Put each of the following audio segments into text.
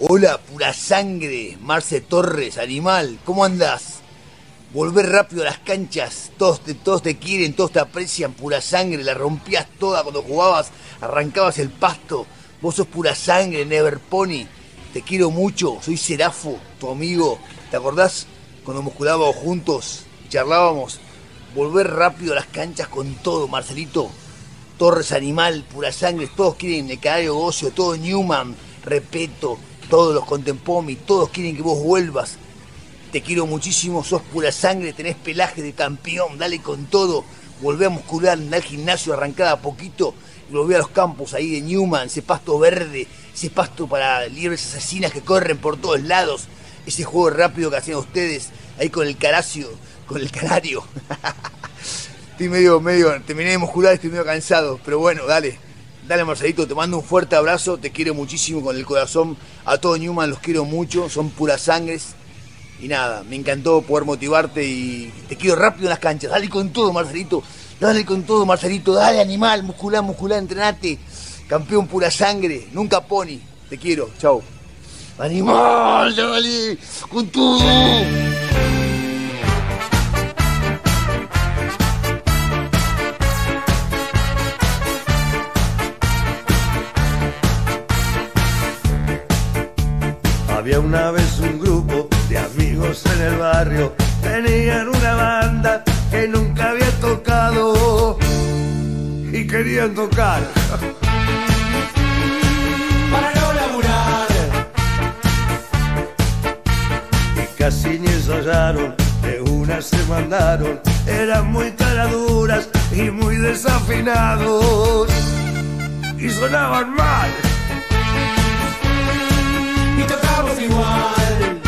Hola, pura sangre, Marce Torres, animal, ¿cómo andás? Volver rápido a las canchas, todos te, todos te quieren, todos te aprecian, pura sangre, la rompías toda cuando jugabas, arrancabas el pasto, vos sos pura sangre, Never Pony, te quiero mucho, soy Serafo, tu amigo, ¿te acordás cuando musculábamos juntos, charlábamos? Volver rápido a las canchas con todo, Marcelito, Torres Animal, pura sangre, todos quieren el canario Gocio, todo Newman, Repeto, todos los Contempomi, todos quieren que vos vuelvas. Te quiero muchísimo, sos pura sangre, tenés pelaje de campeón, dale con todo. Volvé a muscular, andá al gimnasio, arrancada a poquito y a los campos ahí de Newman, ese pasto verde, ese pasto para liebres asesinas que corren por todos lados. Ese juego rápido que hacían ustedes ahí con el caracio, con el canario. estoy medio, medio, terminé de muscular, estoy medio cansado, pero bueno, dale. Dale Marcelito, te mando un fuerte abrazo, te quiero muchísimo con el corazón. A todo Newman los quiero mucho, son puras sangres. Y nada, me encantó poder motivarte y te quiero rápido en las canchas. Dale con todo, Marcelito. Dale con todo, Marcelito. Dale, animal, muscular, muscular, entrenate. Campeón pura sangre, nunca pony. Te quiero, chao. Animal, dale, con todo. Había una vez un grupo de amigos en el barrio, tenían una banda que nunca había tocado y querían tocar. Para no laburar, Y casi ni ensayaron, de una se mandaron, eran muy caraduras y muy desafinados y sonaban mal. Igual.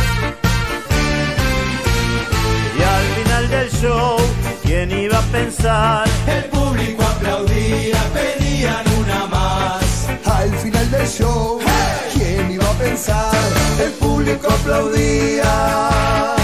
Y al final del show, ¿quién iba a pensar? El público aplaudía, pedían una más. Al final del show, ¿quién iba a pensar? El público aplaudía.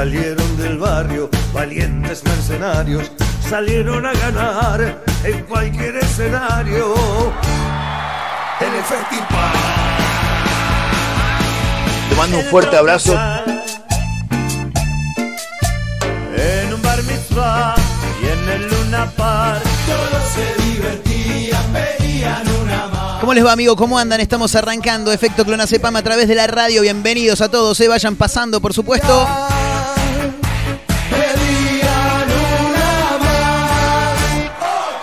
Salieron del barrio valientes mercenarios, salieron a ganar en cualquier escenario. En el festival. Te mando un fuerte abrazo. En un bar mitzvah y en el Luna Park. Todos se divertían, pedían una más. ¿Cómo les va, amigo? ¿Cómo andan? Estamos arrancando Efecto Clonazepam a través de la radio. Bienvenidos a todos, se vayan pasando, por supuesto. Pedían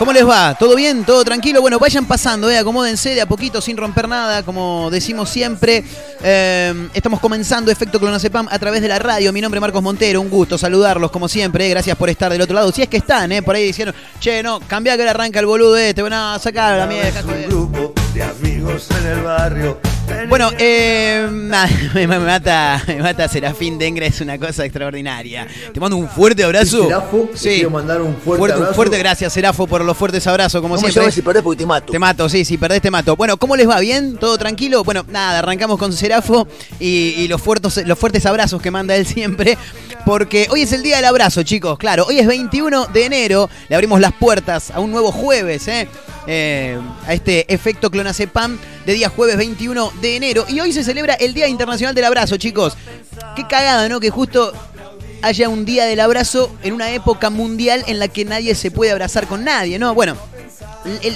¿Cómo les va? ¿Todo bien? ¿Todo tranquilo? Bueno, vayan pasando, eh, acomódense de a poquito sin romper nada, como decimos siempre. Eh, estamos comenzando Efecto Clonazepam a través de la radio. Mi nombre es Marcos Montero, un gusto saludarlos como siempre. eh, Gracias por estar del otro lado. Si es que están, eh, por ahí diciendo, che, no, cambia que ahora arranca el boludo este, van a sacar a la mierda. un grupo de amigos en el barrio. Bueno, eh, me, me mata, me mata Serafín Dengra, es una cosa extraordinaria. Te mando un fuerte abrazo. Serafo, te quiero mandar un fuerte un abrazo. fuerte gracias, Serafo, por los fuertes abrazos, como ¿Cómo se siempre. si perdés porque te mato? Te mato, sí, si perdés te mato. Bueno, ¿cómo les va? ¿Bien? ¿Todo tranquilo? Bueno, nada, arrancamos con Serafo y, y los, fuertes, los fuertes abrazos que manda él siempre. Porque hoy es el día del abrazo, chicos. Claro, hoy es 21 de enero. Le abrimos las puertas a un nuevo jueves, ¿eh? Eh, a este efecto clonazepam de día jueves 21 de enero. Y hoy se celebra el Día Internacional del Abrazo, chicos. Qué cagada, ¿no? Que justo haya un día del abrazo en una época mundial en la que nadie se puede abrazar con nadie, ¿no? Bueno,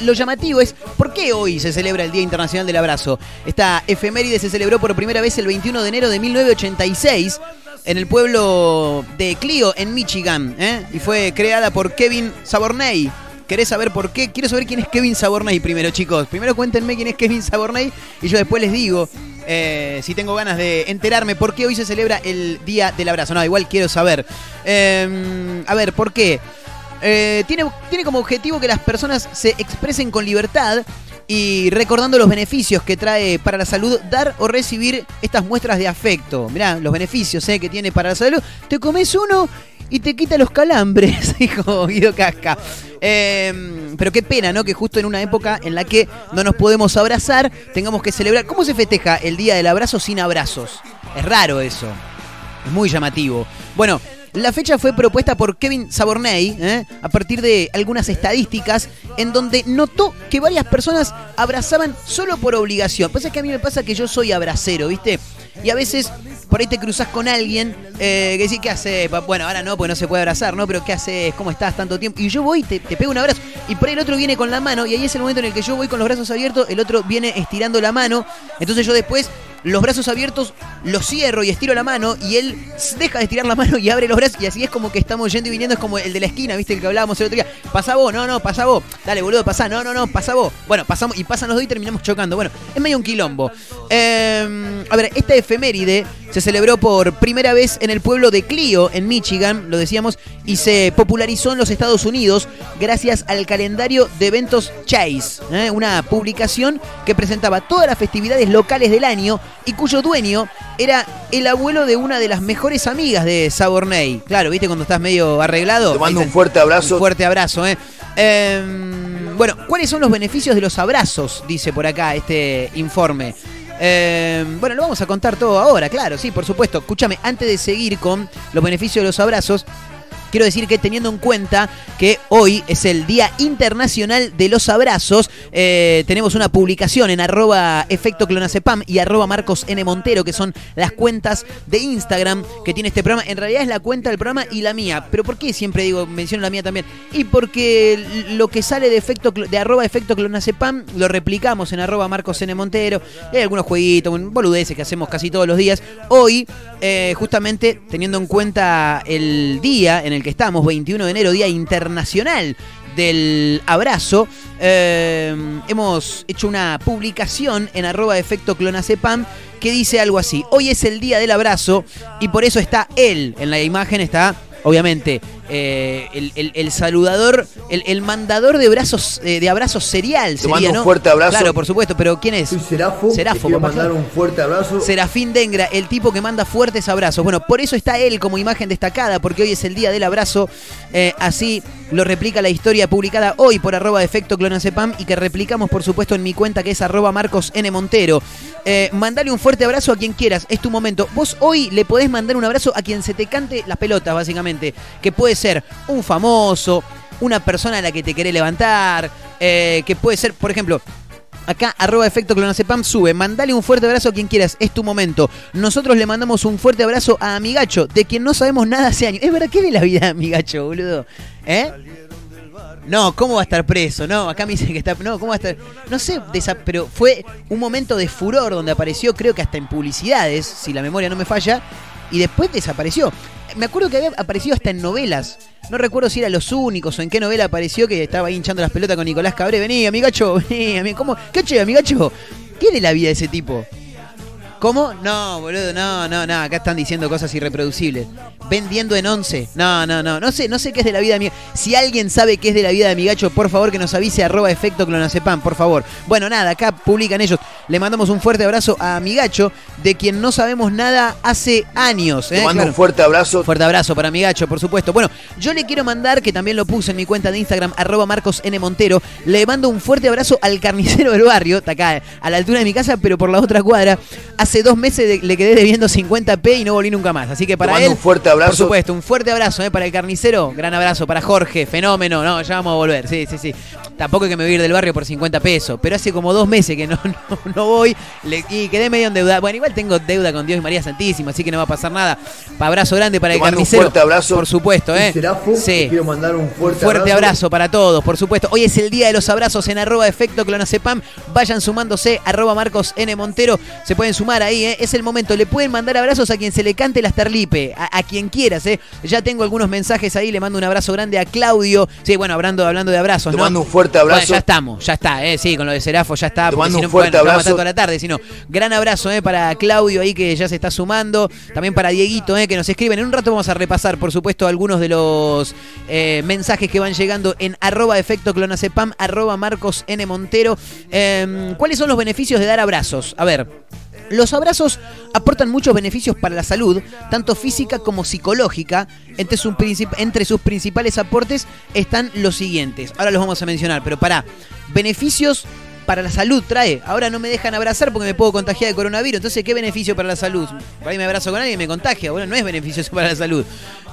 lo llamativo es, ¿por qué hoy se celebra el Día Internacional del Abrazo? Esta efeméride se celebró por primera vez el 21 de enero de 1986 en el pueblo de Clio, en Michigan, ¿eh? y fue creada por Kevin Saborney. ¿Querés saber por qué? Quiero saber quién es Kevin Saborney primero, chicos. Primero cuéntenme quién es Kevin Saborney y yo después les digo eh, si tengo ganas de enterarme por qué hoy se celebra el Día del Abrazo. No, igual quiero saber. Eh, a ver, ¿por qué? eh, tiene, tiene como objetivo que las personas se expresen con libertad y recordando los beneficios que trae para la salud dar o recibir estas muestras de afecto. Mirá, los beneficios eh, que tiene para la salud. Te comes uno y te quita los calambres, dijo Guido Casca. Eh, pero qué pena, ¿no? Que justo en una época en la que no nos podemos abrazar, tengamos que celebrar. ¿Cómo se festeja el Día del Abrazo sin abrazos? Es raro eso. Es muy llamativo. Bueno, la fecha fue propuesta por Kevin Saborney ¿eh? a partir de algunas estadísticas en donde notó que varias personas abrazaban solo por obligación. Pasa que a mí me pasa que yo soy abracero, ¿viste? Y a veces por ahí te cruzas con alguien eh, que decís, ¿qué haces? pa-?" Bueno, ahora no, porque no se puede abrazar, ¿no? Pero ¿qué haces? ¿Cómo estás tanto tiempo? Y yo voy, te, te pego un abrazo. Y por ahí el otro viene con la mano. Y ahí es el momento en el que yo voy con los brazos abiertos, el otro viene estirando la mano. Entonces yo después los brazos abiertos los cierro y estiro la mano y él deja de estirar la mano y abre los brazos y así es como que estamos yendo y viniendo, es como el de la esquina, ¿viste? El que hablábamos el otro día. Pasa vos, no, no, pasa vos. Dale, boludo, pasa, no, no, no, pasa vos. Bueno, pasamos y pasan los dos y terminamos chocando. Bueno, es medio un quilombo. Eh, a ver, esta efeméride se celebró por primera vez en el pueblo de Clio, en Michigan, lo decíamos, y se popularizó en los Estados Unidos gracias al calendario de eventos Chase, ¿eh? una publicación que presentaba todas las festividades locales del año y cuyo dueño era el abuelo de una de las mejores amigas de Saborney. Claro, ¿viste cuando estás medio arreglado? Te mando un fuerte abrazo. Un fuerte abrazo, ¿eh? Em, bueno, ¿cuáles son los beneficios de los abrazos? Dice por acá este informe. Em, bueno, lo vamos a contar todo ahora, claro, sí, por supuesto. Escúchame, antes de seguir con los beneficios de los abrazos, Quiero decir que teniendo en cuenta que hoy es el Día Internacional de los Abrazos, eh, tenemos una publicación en arroba efecto clonacepam y arroba Marcos N. Montero, que son las cuentas de Instagram que tiene este programa. En realidad es la cuenta del programa y la mía. ¿Pero por qué siempre digo, menciono la mía también? Y porque lo que sale de efecto arroba efecto clonacepam lo replicamos en arroba Marcos N. Montero. Hay algunos jueguitos, boludeces que hacemos casi todos los días. Hoy, eh, justamente teniendo en cuenta el día en el que estamos, 21 de enero, Día Internacional del Abrazo, eh, hemos hecho una publicación en arroba efecto clonacepam que dice algo así. Hoy es el Día del Abrazo y por eso está él. En la imagen está, obviamente, eh, el, el- el saludador, el, el mandador de brazos, eh, de abrazos serial. Te sería, mando un ¿no? fuerte abrazo. Claro, por supuesto, pero ¿quién es? Soy Serafo. Serafo, te quiero mandar claro. un fuerte abrazo. Serafín Dengra, el tipo que manda fuertes abrazos. Bueno, por eso está él como imagen destacada, porque hoy es el día del abrazo. Eh, así lo replica la historia publicada hoy por arroba efecto clonacepam y que replicamos, por supuesto, en mi cuenta que es arroba Marcos N. Montero. Eh, mandale un fuerte abrazo a quien quieras, es tu momento. Vos hoy le podés mandar un abrazo a quien se te cante las pelotas, básicamente. Que puede ser un famoso, una persona a la que te querés levantar, eh, que puede ser, por ejemplo, Acá, arroba efecto clonacepam sube. Mandale un fuerte abrazo a quien quieras. Es tu momento. Nosotros le mandamos un fuerte abrazo a Amigacho, de quien no sabemos nada hace años. Es verdad, ¿qué de la vida Amigacho, boludo? ¿Eh? No, ¿cómo va a estar preso? No, acá me dicen que está. No, ¿cómo va a estar? No sé, pero fue un momento de furor donde apareció, creo que hasta en publicidades, si la memoria no me falla, y después desapareció. Me acuerdo que había aparecido hasta en novelas. No recuerdo si era Los Únicos o en qué novela apareció que estaba hinchando las pelotas con Nicolás Cabré. Vení, amigacho, vení, ami- ¿cómo? ¿Qué che, amigacho? ¿Qué de la vida de ese tipo? ¿Cómo? No, boludo, no, no, no. Acá están diciendo cosas irreproducibles. Vendiendo en 11. No, no, no. No sé, no sé qué es de la vida de mi Si alguien sabe qué es de la vida de mi gacho, por favor que nos avise arroba efecto clonacepam, por favor. Bueno, nada, acá publican ellos. Le mandamos un fuerte abrazo a mi gacho, de quien no sabemos nada hace años. Te ¿eh? mando Claro. un fuerte abrazo. Fuerte abrazo para mi gacho, por supuesto. Bueno, yo le quiero mandar, que también lo puse en mi cuenta de Instagram, arroba Marcos N. Montero, le mando un fuerte abrazo al carnicero del barrio, está acá a la altura de mi casa, pero por la otra cuadra. Hace dos meses de- le quedé debiendo 50p y no volví nunca más. Así que para mando él, un fuerte abrazo. por supuesto, un fuerte abrazo eh, para el carnicero. Gran abrazo para Jorge, fenómeno. No, ya vamos a volver, sí, sí, sí. Tampoco hay que me voy a ir del barrio por 50 pesos, pero hace como dos meses que no, no, no voy le- y quedé medio endeudado. Bueno, igual tengo deuda con Dios y María Santísima, así que no va a pasar nada. Abrazo grande para el mando un carnicero. fuerte abrazo. Por supuesto, ¿eh? Serafo. Sí. Quiero mandar un fuerte, Fuerte abrazo para todos, por supuesto. Hoy es el día de los abrazos en arroba efecto clonacepam. Vayan sumándose, arroba Marcos N. Montero. Se pueden sumar ahí, ¿eh? es el momento. Le pueden mandar abrazos a quien se le cante las terlipe, a, a quien quieras, ¿eh? Ya tengo algunos mensajes ahí, le mando un abrazo grande a Claudio. Sí, bueno, hablando, hablando de abrazos, Te ¿no? mando un fuerte Bueno, abrazo. ya estamos, ya está, ¿eh? Sí, con lo de Serafo ya está. Te mando un no, fuerte bueno, abrazo. toda la tarde, sino gran abrazo, ¿eh? Para Claudio ahí que ya se está sumando. También para Dieguito, ¿eh? Que nos escriben. En un rato vamos a repasar, por supuesto, algunos de los eh, mensajes que van llegando en arroba efecto clonacepam, arroba Marcos N. Montero. Eh, ¿Cuáles son los beneficios de dar abrazos? A ver. Los abrazos aportan muchos beneficios para la salud, tanto física como psicológica. Entre, sus principales aportes están los siguientes. Ahora los vamos a mencionar, pero para beneficios para la salud trae. Ahora no me dejan abrazar porque me puedo contagiar de coronavirus. Entonces, ¿qué beneficio para la salud? Por ahí me abrazo con alguien y me contagia. Bueno, no es beneficio eso para la salud.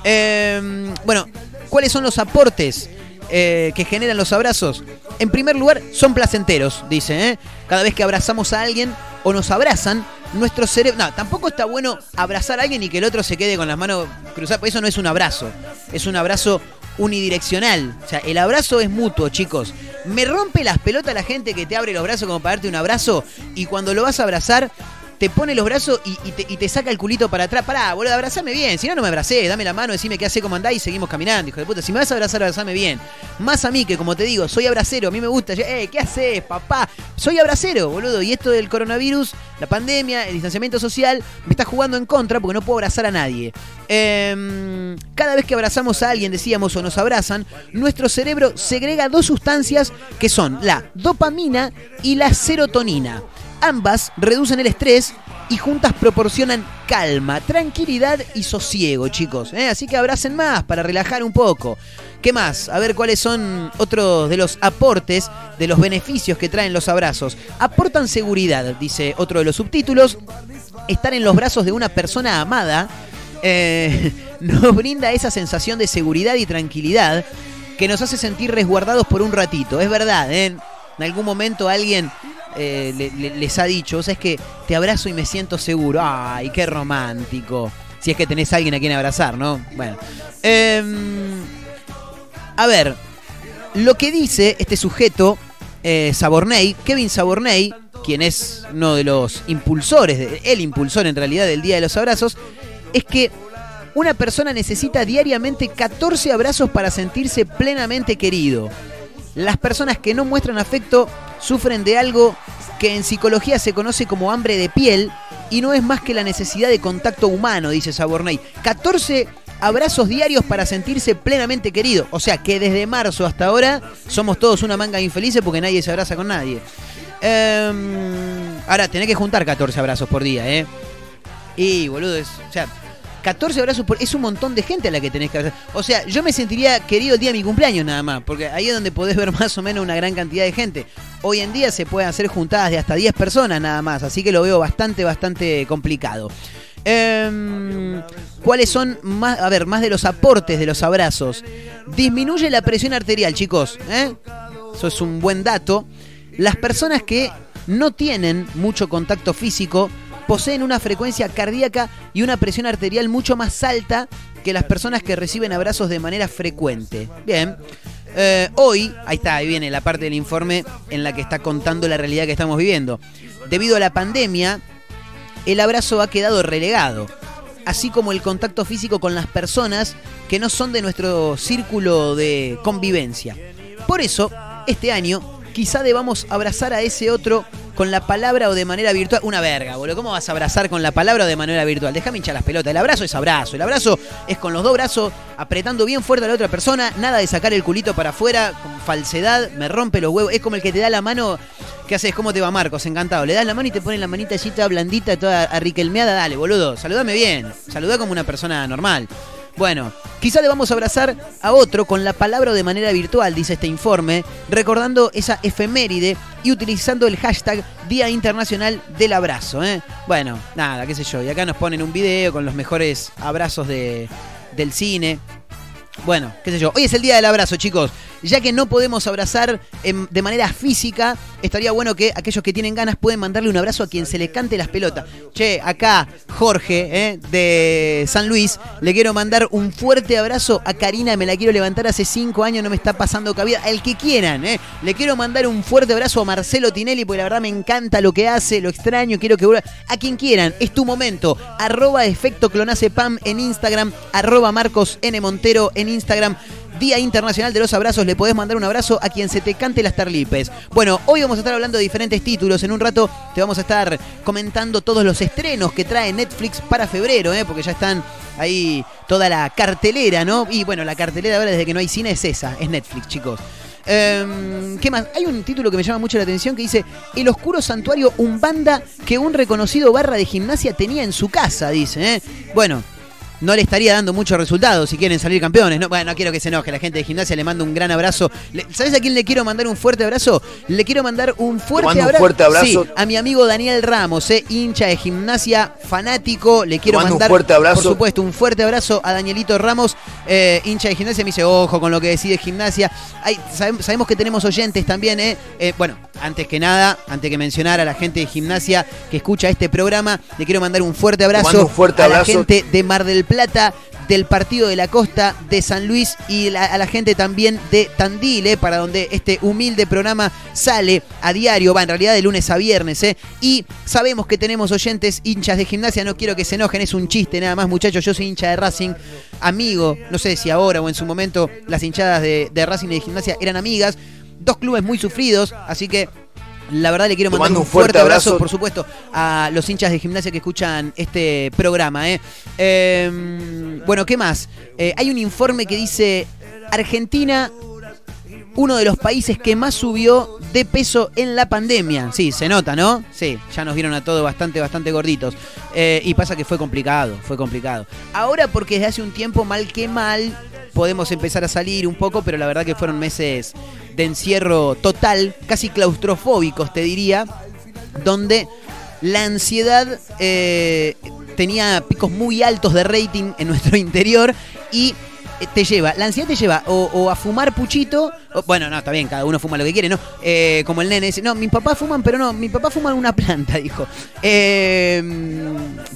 Eh, bueno, ¿cuáles son los aportes? eh, que generan los abrazos, en primer lugar, son placenteros, dice. ¿eh? Cada vez que abrazamos a alguien o nos abrazan, nuestro cerebro. No, tampoco está bueno abrazar a alguien y que el otro se quede con las manos cruzadas, porque eso no es un abrazo. Es un abrazo unidireccional. O sea, el abrazo es mutuo, chicos. Me rompe las pelotas la gente que te abre los brazos como para darte un abrazo y cuando lo vas a abrazar te pone los brazos y, te, saca el culito para atrás. Pará, boludo, abrazame bien. Si no, no me abracé. Dame la mano, decime qué hace, cómo andás y seguimos caminando, hijo de puta. Si me vas a abrazar, abrazame bien. Más a mí, que como te digo, soy abracero. A mí me gusta. Eh, ¿qué haces, papá? Soy abracero, boludo. Y esto del coronavirus, la pandemia, el distanciamiento social, me está jugando en contra porque no puedo abrazar a nadie. Em, cada vez que abrazamos a alguien, decíamos, o nos abrazan, nuestro cerebro segrega dos sustancias que son la dopamina y la serotonina. Ambas reducen el estrés y juntas proporcionan calma, tranquilidad y sosiego, chicos. ¿eh? Así que abracen más para relajar un poco. ¿Qué más? A ver cuáles son otros de los aportes, de los beneficios que traen los abrazos. Aportan seguridad, dice otro de los subtítulos. Estar en los brazos de una persona amada eh, nos brinda esa sensación de seguridad y tranquilidad que nos hace sentir resguardados por un ratito. Es verdad, ¿eh? en algún momento alguien eh, le- le- les ha dicho, o sea, es que te abrazo y me siento seguro. Ay, qué romántico. Si es que tenés a alguien a quien abrazar, ¿no? Bueno. Em, a ver, lo que dice este sujeto, eh, Saborney, Kevin Saborney, quien es uno de los impulsores, el impulsor en realidad del Día de los Abrazos, es que una persona necesita diariamente 14 abrazos para sentirse plenamente querido. Las personas que no muestran afecto sufren de algo que en psicología se conoce como hambre de piel y no es más que la necesidad de contacto humano, dice Saborney. 14 abrazos diarios para sentirse plenamente querido. O sea que desde marzo hasta ahora somos todos una manga infelices porque nadie se abraza con nadie. Em, ahora, tenés que juntar 14 abrazos por día, ¿eh? Y, boludo, es, o sea, 14 abrazos por... Es un montón de gente a la que tenés que abrazar. O sea, yo me sentiría querido el día de mi cumpleaños nada más, porque ahí es donde podés ver más o menos una gran cantidad de gente. Hoy en día se pueden hacer juntadas de hasta 10 personas nada más, así que lo veo bastante, bastante complicado. Em, ¿Cuáles son más, a ver, más de los aportes de los abrazos? Disminuye la presión arterial, chicos. ¿eh? Eso es un buen dato. Las personas que no tienen mucho contacto físico poseen una frecuencia cardíaca y una presión arterial mucho más alta que las personas que reciben abrazos de manera frecuente. Bien. Eh, hoy, ahí está, ahí viene la parte del informe en la que está contando la realidad que estamos viviendo. Debido a la pandemia, el abrazo ha quedado relegado, así como el contacto físico con las personas que no son de nuestro círculo de convivencia. Por eso, este año, quizá debamos abrazar a ese otro con la palabra o de manera virtual. Una verga, boludo. ¿Cómo vas a abrazar con la palabra o de manera virtual? Déjame hinchar las pelotas. El abrazo es abrazo. El abrazo es con los dos brazos apretando bien fuerte a la otra persona. Nada de sacar el culito para afuera con falsedad. Me rompe los huevos. Es como el que te da la mano. ¿Qué haces? ¿Cómo te va, Marcos? Encantado. Le das la mano y te ponen la manita allí toda blandita, toda arriquelmeada. Dale, boludo. Saludame bien. Saludá como una persona normal. Bueno, quizá debamos abrazar a otro con la palabra de manera virtual, dice este informe, recordando esa efeméride y utilizando el hashtag Día Internacional del Abrazo. ¿eh? Bueno, nada, qué sé yo. Y acá nos ponen un video con los mejores abrazos de, del cine. Bueno, qué sé yo. Hoy es el día del abrazo, chicos. Ya que no podemos abrazar em, de manera física, estaría bueno que aquellos que tienen ganas pueden mandarle un abrazo a quien se le cante las pelotas. Che, acá Jorge eh, de San Luis, le quiero mandar un fuerte abrazo a Karina, me la quiero levantar hace cinco años, no me está pasando cabida. El que quieran, eh. Le quiero mandar un fuerte abrazo a Marcelo Tinelli, porque la verdad me encanta lo que hace, lo extraño, quiero que vuelva. A quien quieran, es tu momento. Arroba efecto clonacepam en Instagram, arroba Marcos N. Montero en Instagram. Día Internacional de los Abrazos, le podés mandar un abrazo a quien se te cante las tarlipes. Bueno, hoy vamos a estar hablando de diferentes títulos. En un rato te vamos a estar comentando todos los estrenos que trae Netflix para febrero, ¿eh? porque ya están ahí toda la cartelera, ¿no? Y bueno, la cartelera ahora desde que no hay cine es esa, es Netflix, chicos. Em, ¿Qué más? Hay un título que me llama mucho la atención que dice El oscuro santuario Umbanda que un reconocido barra de gimnasia tenía en su casa, dice. ¿eh? Bueno, no le estaría dando muchos resultados si quieren salir campeones. No, bueno, no quiero que se enoje. La gente de gimnasia le mando un gran abrazo. Le- ¿Sabes a quién le quiero mandar un fuerte abrazo? Le quiero mandar un fuerte mando un abrazo. fuerte abrazo. Sí, a mi amigo Daniel Ramos, eh, hincha de gimnasia, fanático. Le quiero mando un mandar, fuerte abrazo. por supuesto, un fuerte abrazo a Danielito Ramos, eh, hincha de gimnasia. Me dice, ojo con lo que decide gimnasia. Hay- sabem- sabemos que tenemos oyentes también, eh. Eh, bueno, antes que nada, antes que mencionar a la gente de gimnasia que escucha este programa, le quiero mandar un fuerte abrazo mando un fuerte a la gente de Mar del Plata, del Partido de la Costa, de San Luis y la- a la gente también de Tandil, eh, para donde este humilde programa sale a diario, va en realidad de lunes a viernes. eh. Y sabemos que tenemos oyentes hinchas de gimnasia, no quiero que se enojen, es un chiste nada más muchachos, yo soy hincha de Racing, amigo, no sé si ahora o en su momento las hinchadas de, de Racing y de gimnasia eran amigas, dos clubes muy sufridos, así que... La verdad le quiero mandar un un fuerte fuerte abrazo, abrazo. por supuesto, a los hinchas de gimnasia que escuchan este programa. ¿eh? Eh, bueno, ¿qué más? Eh, hay un informe que dice Argentina, uno de los países que más subió de peso en la pandemia. Sí, se nota, ¿no? Sí, ya nos vieron a todos bastante, bastante gorditos. Eh, y pasa que fue complicado, fue complicado. Ahora porque desde hace un tiempo, mal que mal, podemos empezar a salir un poco, pero la verdad que fueron meses de encierro total, casi claustrofóbicos, te diría, donde la ansiedad eh, tenía picos muy altos de rating en nuestro interior y te lleva, la ansiedad te lleva o, a fumar puchito, o- bueno, no, está bien, cada uno fuma lo que quiere, ¿no? Eh, como el nene dice, no, mis papás fuman, pero no, mi papá fuma una planta, dijo. Eh,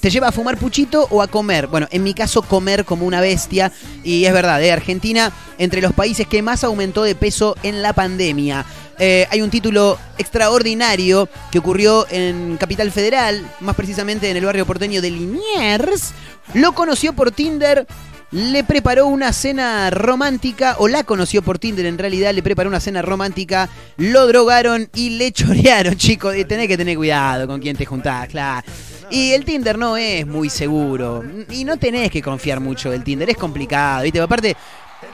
te lleva a fumar puchito o a comer. Bueno, en mi caso, comer como una bestia. Y es verdad, ¿eh? Argentina, entre los países que más aumentó de peso en la pandemia. Eh, hay un título extraordinario que ocurrió en Capital Federal, más precisamente en el barrio porteño de Liniers. Lo conoció por Tinder. Le preparó una cena romántica, o la conoció por Tinder en realidad, le preparó una cena romántica, lo drogaron y le chorearon, chicos. Tenés que tener cuidado con quién te juntás, claro. Y el Tinder no es muy seguro. Y no tenés que confiar mucho del Tinder, es complicado, ¿viste? Aparte,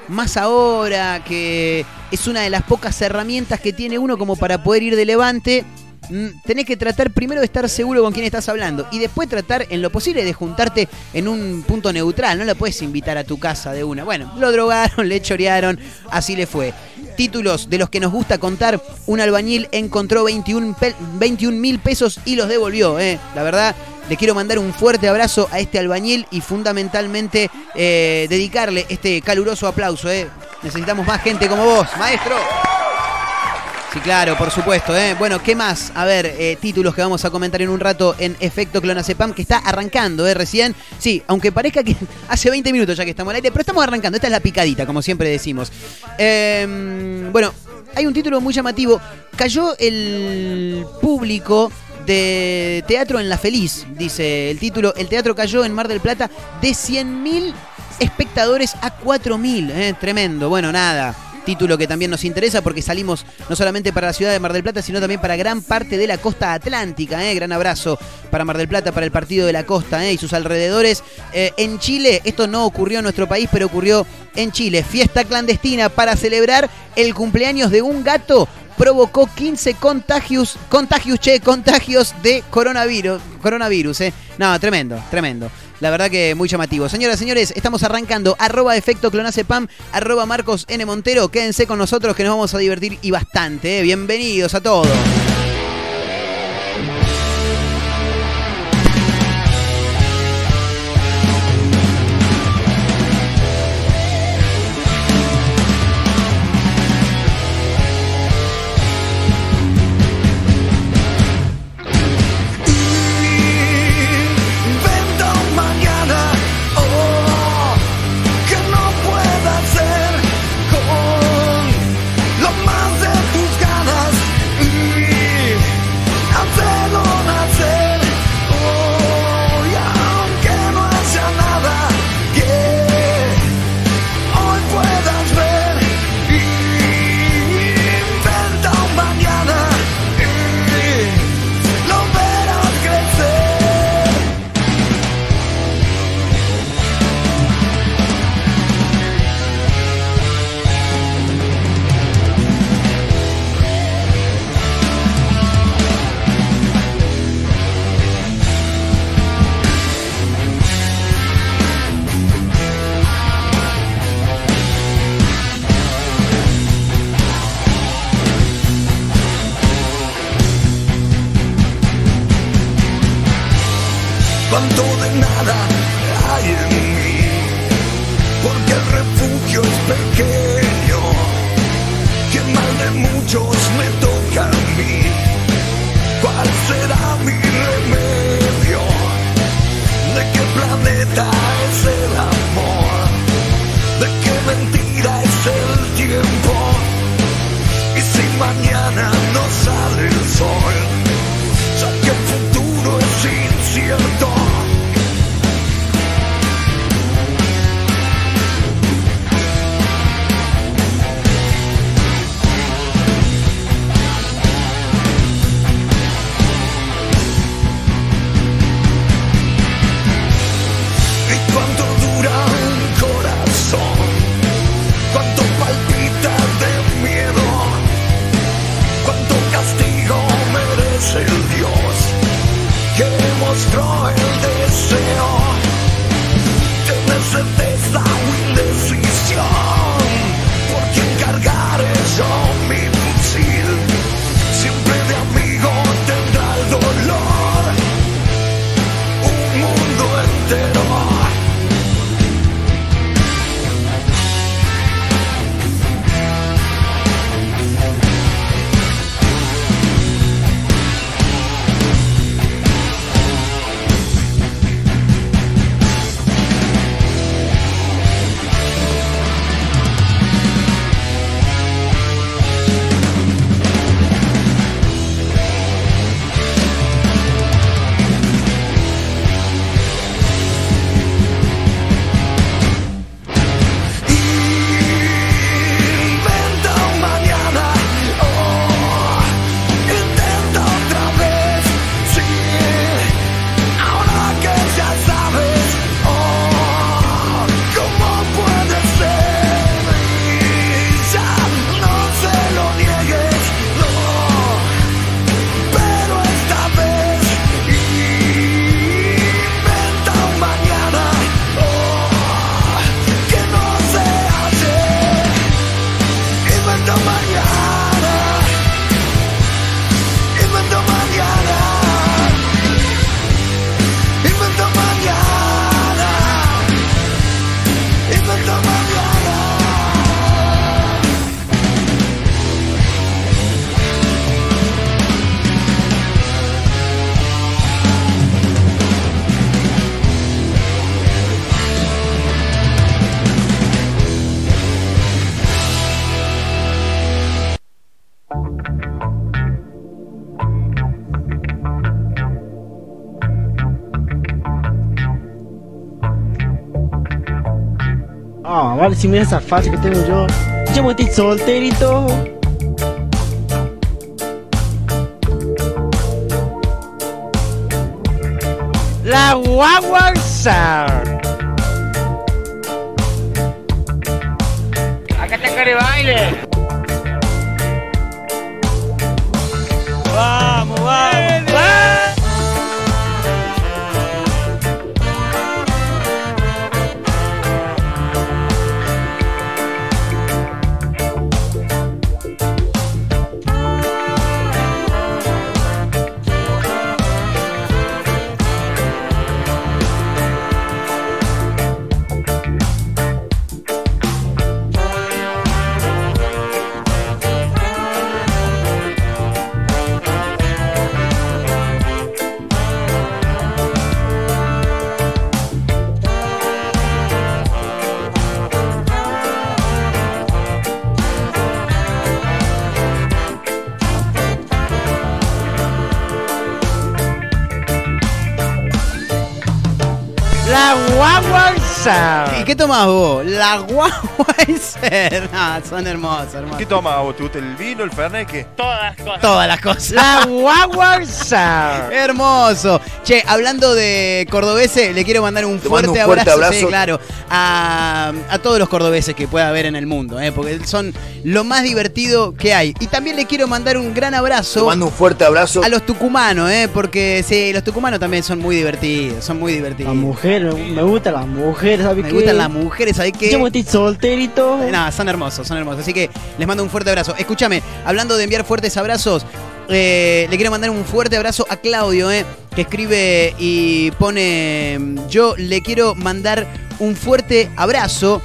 más ahora que es una de las pocas herramientas que tiene uno como para poder ir de levante. Mm, Tenés que tratar primero de estar seguro con quién estás hablando y después tratar en lo posible de juntarte en un punto neutral. No la puedes invitar a tu casa de una. Bueno, lo drogaron, le chorearon, así le fue. Títulos de los que nos gusta contar. Un albañil encontró 21 mil pesos y los devolvió. eh. La verdad, le quiero mandar un fuerte abrazo a este albañil y fundamentalmente eh, dedicarle este caluroso aplauso. eh. Necesitamos más gente como vos, maestro. Sí, claro, por supuesto. ¿eh? Bueno, ¿qué más? A ver, eh, títulos que vamos a comentar en un rato en Efecto Clonacepam, que está arrancando ¿eh? recién. Sí, aunque parezca que hace 20 minutos ya que estamos al aire, pero estamos arrancando. Esta es la picadita, como siempre decimos. Eh, bueno, hay un título muy llamativo. Cayó el público de Teatro en La Feliz, dice el título. El teatro cayó en Mar del Plata de 100.000 espectadores a 4.000. ¿eh? Tremendo. Bueno, nada. Título que también nos interesa porque salimos no solamente para la ciudad de Mar del Plata, sino también para gran parte de la costa atlántica. ¿eh? Gran abrazo para Mar del Plata, para el partido de la costa ¿eh? y sus alrededores. Eh, en Chile, esto no ocurrió en nuestro país, pero ocurrió en Chile. Fiesta clandestina para celebrar el cumpleaños de un gato provocó 15 contagios, contagios, che, contagios de coronavirus, coronavirus, eh. No, tremendo, tremendo. La verdad que muy llamativo. Señoras, señores, estamos arrancando. Arroba efecto clonacepam, arroba Marcos N. Montero. Quédense con nosotros que nos vamos a divertir y bastante. eh. Bienvenidos a todos. Si mira esa fase que tengo yo. Me estoy solterito. La guagua Sound. Qué tomás vos? La Weiser. Ah, son hermosos, hermosos. ¿Qué tomas vos? ¿Te gusta el vino, el fernet? ¿Qué? Todas cosas. Todas las cosas. La guagua Sound. Hermoso. Che, hablando de cordobeses, le quiero mandar un Te fuerte, mando un fuerte abrazo, abrazo. sí, claro, a, a todos los cordobeses que pueda haber en el mundo, ¿eh? porque son lo más divertido que hay. Y también le quiero mandar un gran Te abrazo mando un fuerte abrazo. a los tucumanos, ¿eh? porque sí, los tucumanos también son muy divertidos, son muy divertidos. La mujer, me gustan las mujeres, ¿sabes Me qué? gustan las mujeres, ¿sabes qué? Yo estoy solterito. Nada, son hermosos, son hermosos. Así que les mando un fuerte abrazo. Escúchame, hablando de enviar fuertes abrazos, Eh, le quiero mandar un fuerte abrazo a Claudio, eh, que escribe y pone, yo le quiero mandar un fuerte abrazo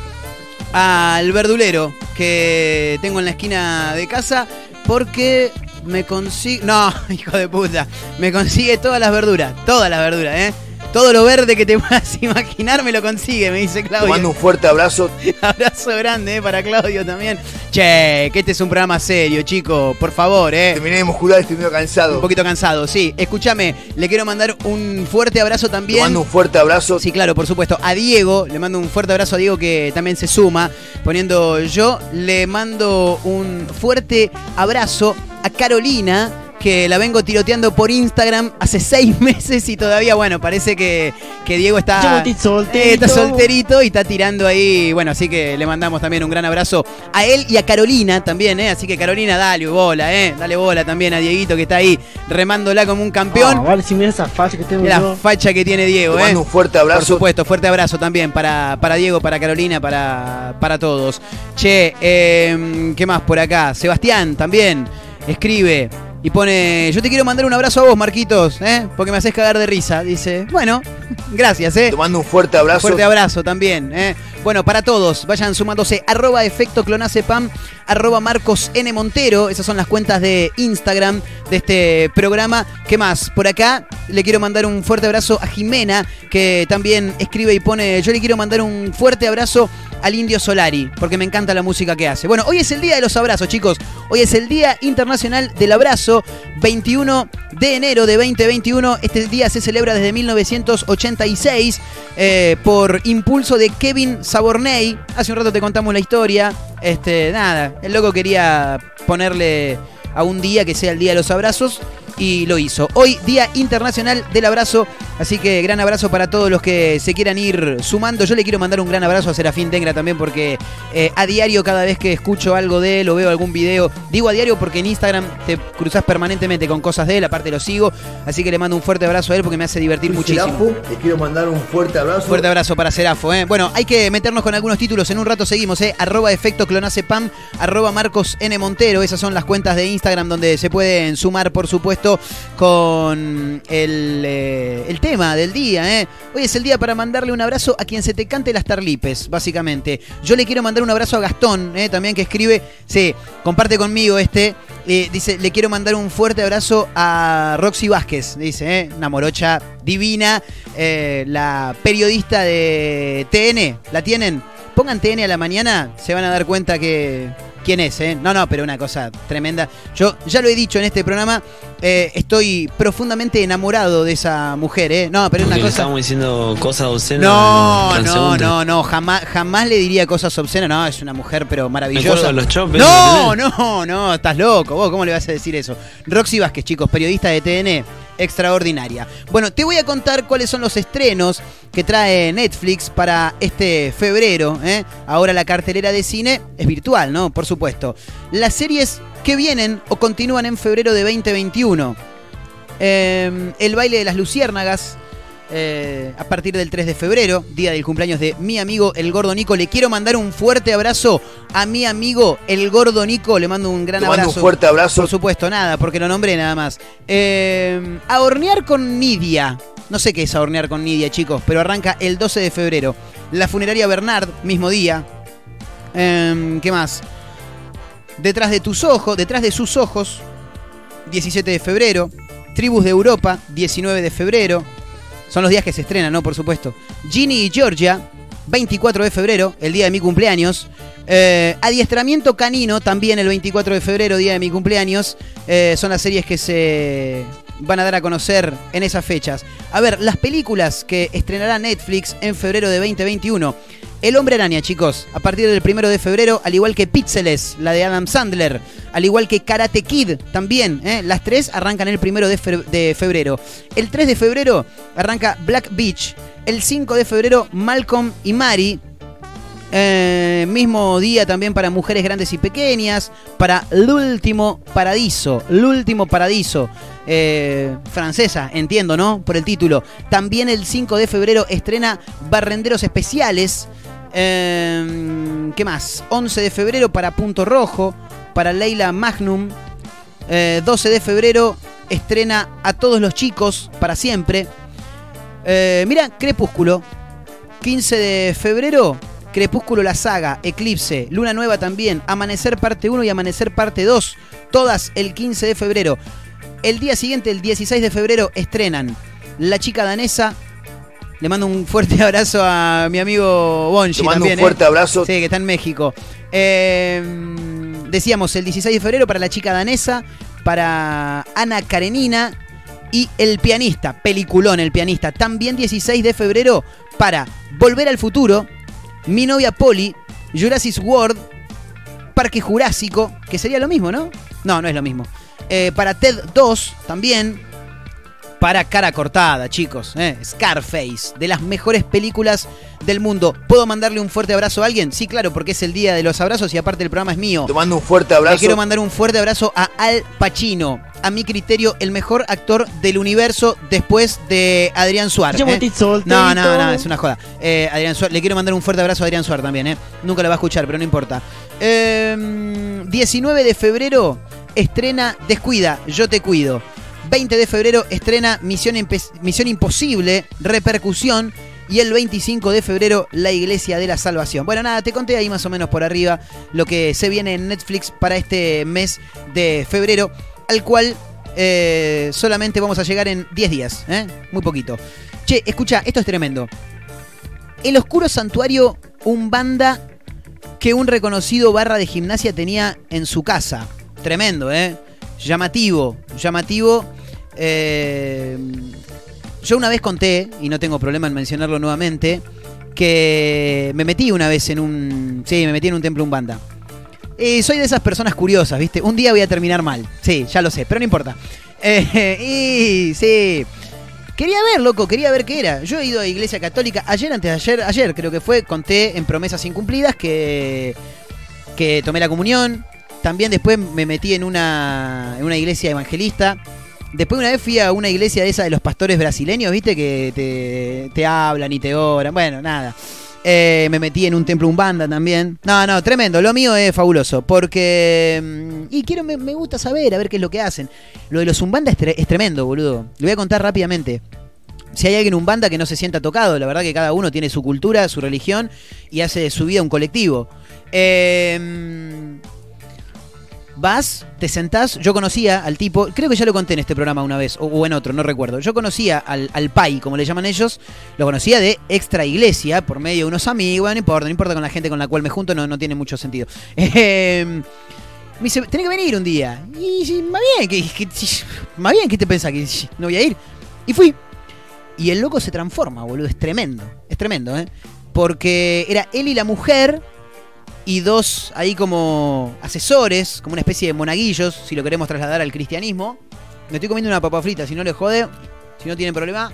al verdulero que tengo en la esquina de casa porque me consigue... No, hijo de puta, me consigue todas las verduras, todas las verduras, ¿eh? Todo lo verde que te puedas imaginar me lo consigue, me dice Te Claudio. mando un fuerte abrazo. Abrazo grande eh, para Claudio también. Che, que este es un programa serio, chico. Por favor, eh. Terminé de muscular, estoy medio cansado. Un poquito cansado, sí. Escúchame, le quiero mandar un fuerte abrazo Te también. mando un fuerte abrazo. Sí, claro, por supuesto. A Diego, le mando un fuerte abrazo a Diego que también se suma. Poniendo yo, le mando un fuerte abrazo a Carolina, que la vengo tiroteando por Instagram hace seis meses y todavía, bueno, parece que, que Diego está, solterito. eh, está solterito y está tirando ahí. Bueno, así que le mandamos también un gran abrazo a él y a Carolina también, ¿eh? Así que Carolina, dale bola, ¿eh? Dale bola también a Dieguito que está ahí remándola como un campeón. Ah, vale, si mira esa facha que tengo la yo. facha que tiene Diego, Te ¿eh? mando un fuerte Por abrazo. supuesto, fuerte abrazo también para, para Diego, para Carolina, para, para todos. Che, eh, ¿qué más por acá? Sebastián también escribe y pone, yo te quiero mandar un abrazo a vos, Marquitos, ¿eh? porque me haces cagar de risa. Dice, bueno, gracias, ¿eh? Te mando un fuerte abrazo. Fuerte abrazo también. ¿eh? Bueno, para todos, vayan sumándose. Arroba efecto clonacepam, arroba Marcos N. Montero. Esas son las cuentas de Instagram de este programa. ¿Qué más? Por acá le quiero mandar un fuerte abrazo a Jimena, que también escribe y pone. Yo le quiero mandar un fuerte abrazo al Indio Solari, porque me encanta la música que hace. Bueno, hoy es el día de los abrazos, chicos. Hoy es el Día Internacional del Abrazo, 21 de enero de 2021. Este día se celebra desde 1986 eh, por impulso de Kevin Saborney. Hace un rato te contamos la historia. Este, nada, el loco quería ponerle a un día que sea el Día de los Abrazos y lo hizo. Hoy, Día Internacional del Abrazo, así que gran abrazo para todos los que se quieran ir sumando. Yo le quiero mandar un gran abrazo a Serafín Tengra también porque eh, a diario cada vez que escucho algo de él o veo algún video, digo a diario porque en Instagram te cruzas permanentemente con cosas de él, aparte lo sigo, así que le mando un fuerte abrazo a él porque me hace divertir muchísimo. Serafo, Te quiero mandar un fuerte abrazo. Fuerte abrazo para Serafo, ¿eh? Bueno, hay que meternos con algunos títulos. En un rato seguimos, ¿eh? Arroba efecto clonacepam, arroba Marcos N. Montero. Esas son las cuentas de Instagram donde se pueden sumar, por supuesto, con el, eh, el tema del día, ¿eh? Hoy es el día para mandarle un abrazo a quien se te cante las tarlipes, básicamente. Yo le quiero mandar un abrazo a Gastón, ¿eh? También que escribe, sí, comparte conmigo este. dice, le quiero mandar un fuerte abrazo a Roxy Vázquez, dice, una morocha divina, la periodista de TN, ¿la tienen? Pongan TN a la mañana, se van a dar cuenta que quién es, ¿eh? No, no, pero una cosa tremenda. Yo ya lo he dicho en este programa, eh, estoy profundamente enamorado de esa mujer, ¿eh? No, pero es una Porque cosa... estamos diciendo cosas obscenas. No, no, no, no, jamás, jamás le diría cosas obscenas. No, es una mujer, pero maravillosa. los chopes, No, ¿no? no, no, estás loco. ¿Vos cómo le vas a decir eso? Roxy Vázquez, chicos, periodista de TN, extraordinaria. Bueno, te voy a contar cuáles son los estrenos que trae Netflix para este febrero. ¿eh? Ahora la cartelera de cine es virtual, ¿no? Por supuesto. Las series que vienen o continúan en febrero de 2021. Eh, el baile de las luciérnagas. Eh, a partir del 3 de febrero, día del cumpleaños de mi amigo el Gordo Nico. Le quiero mandar un fuerte abrazo a mi amigo el Gordo Nico. Le mando un gran Te mando abrazo. un fuerte abrazo. Por supuesto, nada, porque lo nombré nada más. Eh, a hornear con Nidia. No sé qué es a hornear con Nidia, chicos, pero arranca el 12 de febrero. La funeraria Bernard, mismo día. Eh, ¿Qué más? Detrás de tus ojos, detrás de sus ojos, 17 de febrero. Tribus de Europa, 19 de febrero. Son los días que se estrenan, ¿no? Por supuesto. Ginny y Georgia, 24 de febrero, el día de mi cumpleaños. Eh, Adiestramiento Canino, también el 24 de febrero, día de mi cumpleaños. Eh, son las series que se van a dar a conocer en esas fechas. A ver, las películas que estrenará Netflix en febrero de 2021. El Hombre Araña, chicos, a partir del primero de febrero, al igual que Pixeles, la de Adam Sandler, al igual que Karate Kid, también, ¿eh? las tres arrancan el primero de, fe- de febrero. El 3 de febrero arranca Black Beach. El 5 de febrero, Malcolm y Mari. Eh, mismo día también para mujeres grandes y pequeñas. Para L'Último Paradiso. L'Último Paradiso. Eh, francesa, entiendo, ¿no? Por el título. También el 5 de febrero estrena Barrenderos Especiales. Eh, ¿Qué más? 11 de febrero para Punto Rojo. Para Leila Magnum. Eh, 12 de febrero estrena A todos los chicos para siempre. Eh, mira, Crepúsculo. 15 de febrero, Crepúsculo la saga, Eclipse, Luna Nueva también, Amanecer parte 1 y Amanecer parte 2. Todas el 15 de febrero. El día siguiente, el 16 de febrero, estrenan La chica danesa. Le mando un fuerte abrazo a mi amigo Bonji Te mando también. un fuerte ¿eh? abrazo. Sí, que está en México. Eh, decíamos el 16 de febrero para La chica danesa, para Ana Karenina y El pianista, peliculón El pianista. También 16 de febrero para Volver al futuro, Mi novia Polly, Jurassic World, Parque Jurásico, que sería lo mismo, ¿no? No, no es lo mismo. Eh, para Ted 2 también. Para cara cortada, chicos. ¿eh? Scarface, de las mejores películas del mundo. ¿Puedo mandarle un fuerte abrazo a alguien? Sí, claro, porque es el día de los abrazos y aparte el programa es mío. Te mando un fuerte Le abrazo. quiero mandar un fuerte abrazo a Al Pacino. A mi criterio, el mejor actor del universo después de Adrián Suárez. ¿eh? No, no, no, es una joda. Eh, Adrián Suárez, le quiero mandar un fuerte abrazo a Adrián Suárez también, ¿eh? Nunca lo va a escuchar, pero no importa. Eh, 19 de febrero estrena Descuida, yo te cuido. 20 de febrero estrena Misión, Misión Imposible, Repercusión. Y el 25 de febrero, La Iglesia de la Salvación. Bueno, nada, te conté ahí más o menos por arriba lo que se viene en Netflix para este mes de febrero, al cual eh, solamente vamos a llegar en 10 días, ¿eh? Muy poquito. Che, escucha, esto es tremendo. El oscuro santuario Umbanda que un reconocido barra de gimnasia tenía en su casa. Tremendo, ¿eh? Llamativo, llamativo. Eh, yo una vez conté, y no tengo problema en mencionarlo nuevamente, que me metí una vez en un... Sí, me metí en un templo Umbanda. Eh, soy de esas personas curiosas, ¿viste? Un día voy a terminar mal. Sí, ya lo sé, pero no importa. Eh, y sí. Quería ver, loco, quería ver qué era. Yo he ido a iglesia católica ayer, antes de ayer, ayer creo que fue, conté en promesas incumplidas que, que tomé la comunión. También después me metí en una, en una iglesia evangelista. Después una vez fui a una iglesia de esa de los pastores brasileños, ¿viste? Que te, te hablan y te oran. Bueno, nada. Eh, me metí en un templo umbanda también. No, no, tremendo. Lo mío es fabuloso. Porque. mm, Y quiero, me, gusta saber, a ver qué es lo que hacen. Lo de los umbanda es, es tremendo, boludo. Le voy a contar rápidamente. Si hay alguien umbanda que no se sienta tocado, la verdad que cada uno tiene su cultura, su religión y hace de su vida un colectivo. Eh, Vas, te sentás, yo conocía al tipo, creo que ya lo conté en este programa una vez, o, en otro, no recuerdo. Yo conocía al, al pai, como le llaman ellos, lo conocía de extra iglesia, por medio de unos amigos, no importa, no importa con la gente con la cual me junto, no, no tiene mucho sentido. Eh, me dice, tenés que venir un día. Y más bien, que, que- más bien, ¿qué te pensás? Que no voy a ir. Y fui. Y el loco se transforma, boludo, es tremendo, es tremendo, ¿eh? Porque era él y la mujer y dos ahí como asesores, como una especie de monaguillos, si lo queremos trasladar al cristianismo. Me estoy comiendo una papa frita, si no le jode, si no tienen problema.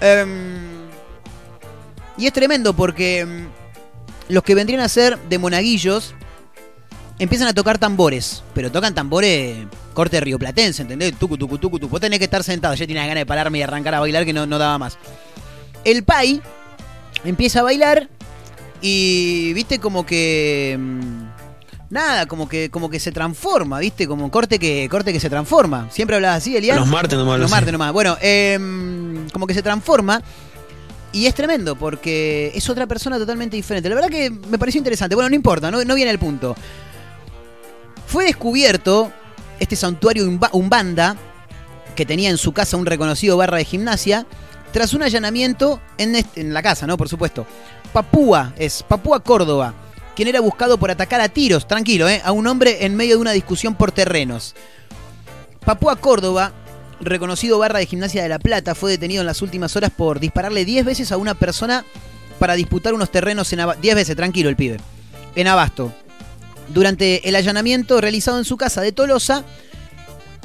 Em, y es tremendo porque em, los que vendrían a ser de monaguillos empiezan a tocar tambores, pero tocan tambores corte rioplatense, ¿entendés? Tucu, tucu, tucu, tucu. Vos tenés que estar sentado, yo tenía ganas de pararme y arrancar a bailar que no, no daba más. El pai empieza a bailar y viste como que mm, nada, como que como que se transforma, viste, como corte que corte que se transforma. Siempre hablaba así, Elian. Los martes nomás lo Los martes nomás. Bueno, em, como que se transforma y es tremendo porque es otra persona totalmente diferente. La verdad que me pareció interesante. Bueno, no importa, no, no viene el punto. Fue descubierto este santuario umba- umbanda que tenía en su casa un reconocido barra de gimnasia tras un allanamiento en, este- en la casa, ¿no? Por supuesto. Papúa es Papúa Córdoba, quien era buscado por atacar a tiros, tranquilo, ¿eh? A un hombre en medio de una discusión por terrenos. Papúa Córdoba, reconocido barra de gimnasia de La Plata, fue detenido en las últimas horas por dispararle 10 veces a una persona para disputar unos terrenos en Abasto. 10 veces, tranquilo el pibe. En Abasto. Durante el allanamiento realizado en su casa de Tolosa,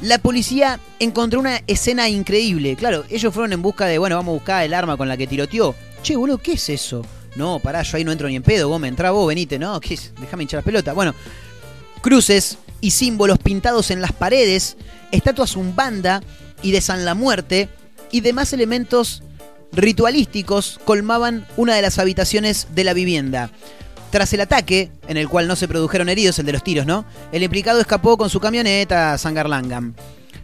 la policía encontró una escena increíble. Claro, ellos fueron en busca de, bueno, vamos a buscar el arma con la que tiroteó. Che, boludo, ¿qué es eso? No, pará, yo ahí no entro ni en pedo, me entrá vos, venite, no, ¿qué es? Déjame hinchar las pelotas. Bueno, cruces y símbolos pintados en las paredes, estatuas umbanda y de San la Muerte y demás elementos ritualísticos colmaban una de las habitaciones de la vivienda. Tras el ataque, en el cual no se produjeron heridos, el de los tiros, ¿no? El implicado escapó con su camioneta a Sangarlangam.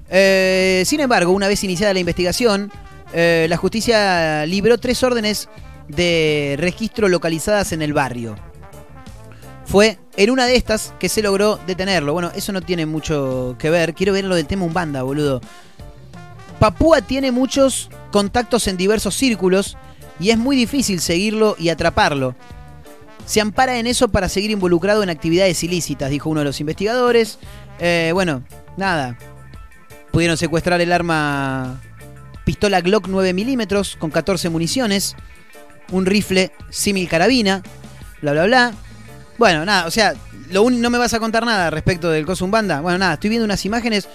Eh, sin embargo, una vez iniciada la investigación, eh, la justicia libró tres órdenes de registro localizadas en el barrio. Fue en una de estas que se logró detenerlo. Bueno, eso no tiene mucho que ver. Quiero ver lo del tema Umbanda, boludo. Papúa tiene muchos contactos en diversos círculos y es muy difícil seguirlo y atraparlo. Se ampara en eso para seguir involucrado en actividades ilícitas, dijo uno de los investigadores. Eh, bueno, nada. Pudieron secuestrar el arma pistola Glock 9 milímetros con 14 municiones, un rifle símil carabina, bla bla bla. Bueno, nada, o sea, lo un- no me vas a contar nada respecto del Cosum Banda. Bueno, nada, estoy viendo unas imágenes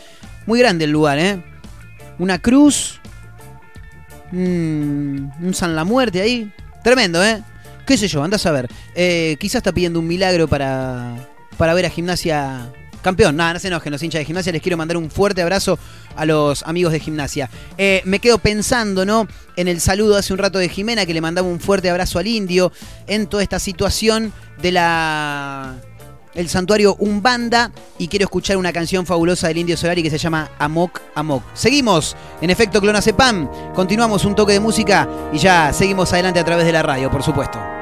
muy grande el lugar, ¿eh? Una cruz, mm, un San La Muerte ahí. Tremendo, ¿eh? ¿Qué sé yo? Andás a ver. Eh, quizás está pidiendo un milagro para, para ver a Gimnasia campeón. Nada, no se enojen los hinchas de Gimnasia. Les quiero mandar un fuerte abrazo a los amigos de Gimnasia. Eh, me quedo pensando, ¿no? En el saludo hace un rato de Jimena, que le mandaba un fuerte abrazo al indio. En toda esta situación de la el santuario Umbanda y quiero escuchar una canción fabulosa del Indio Solari que se llama Amok Amok. Seguimos en efecto Clonacepam, continuamos un toque de música y ya seguimos adelante a través de la radio, por supuesto.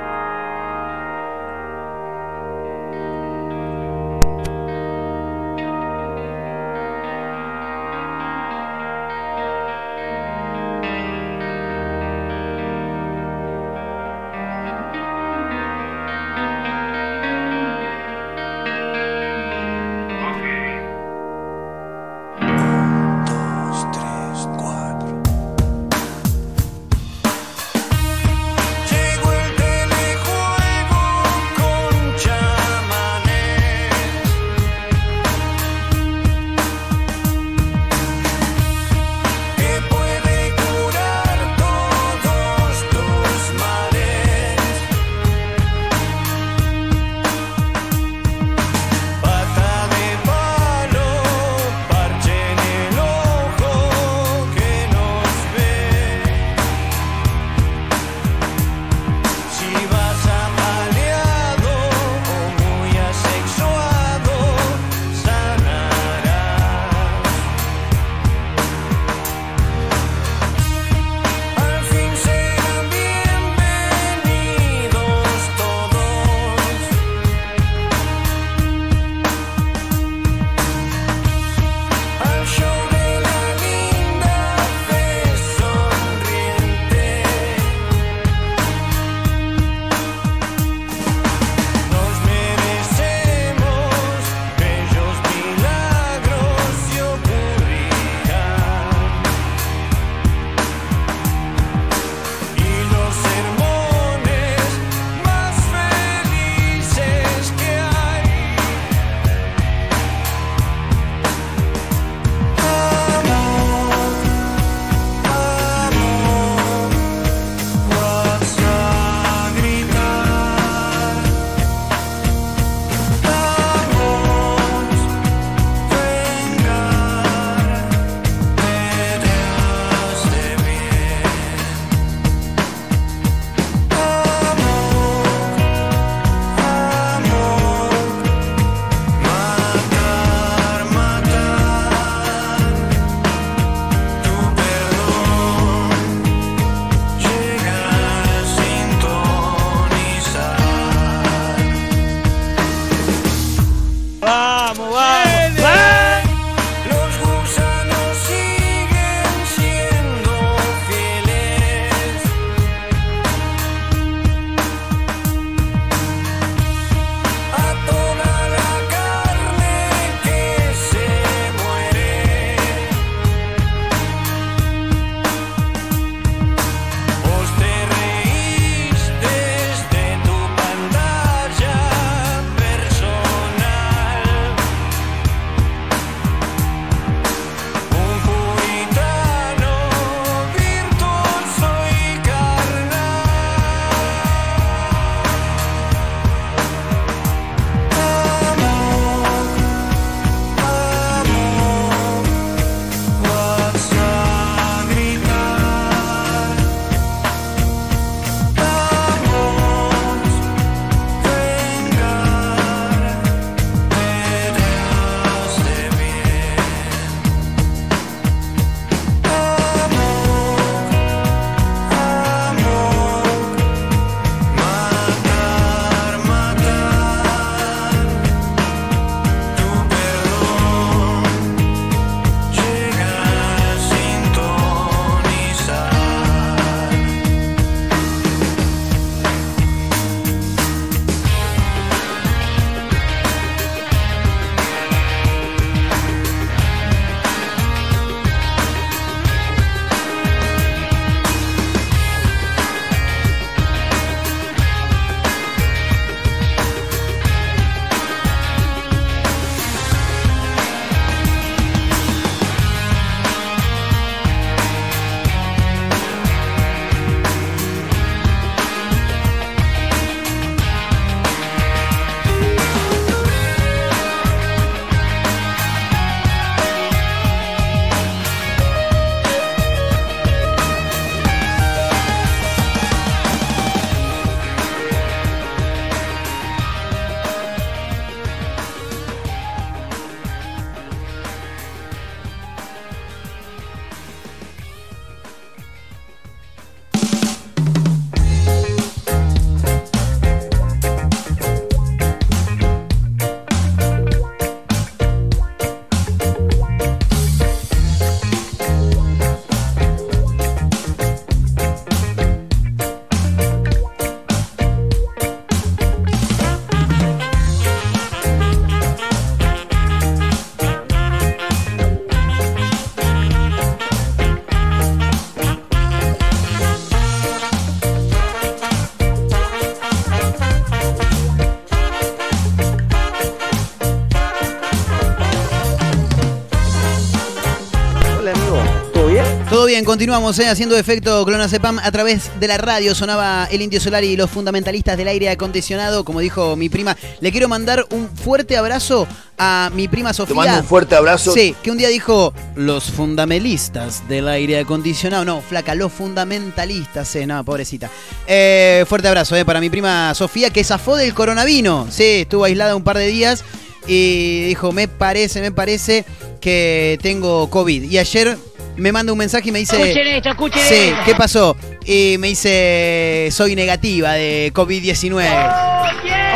Bien, continuamos eh, haciendo efecto clonazepam a través de la radio. Sonaba el Indio Solar y los fundamentalistas del aire acondicionado. Como dijo mi prima, le quiero mandar un fuerte abrazo a mi prima Te Sofía. mando un fuerte abrazo. Sí, que un día dijo los fundamentalistas del aire acondicionado. No, flaca, los fundamentalistas. Eh, no, pobrecita. Eh, fuerte abrazo eh, para mi prima Sofía, que zafó del coronavirus. Sí, estuvo aislada un par de días y dijo, me parece, me parece que tengo COVID. Y ayer me manda un mensaje y me dice... Escuchen esto, escuchen Sí, esto. ¿qué pasó? Y me dice, soy negativa de COVID-19.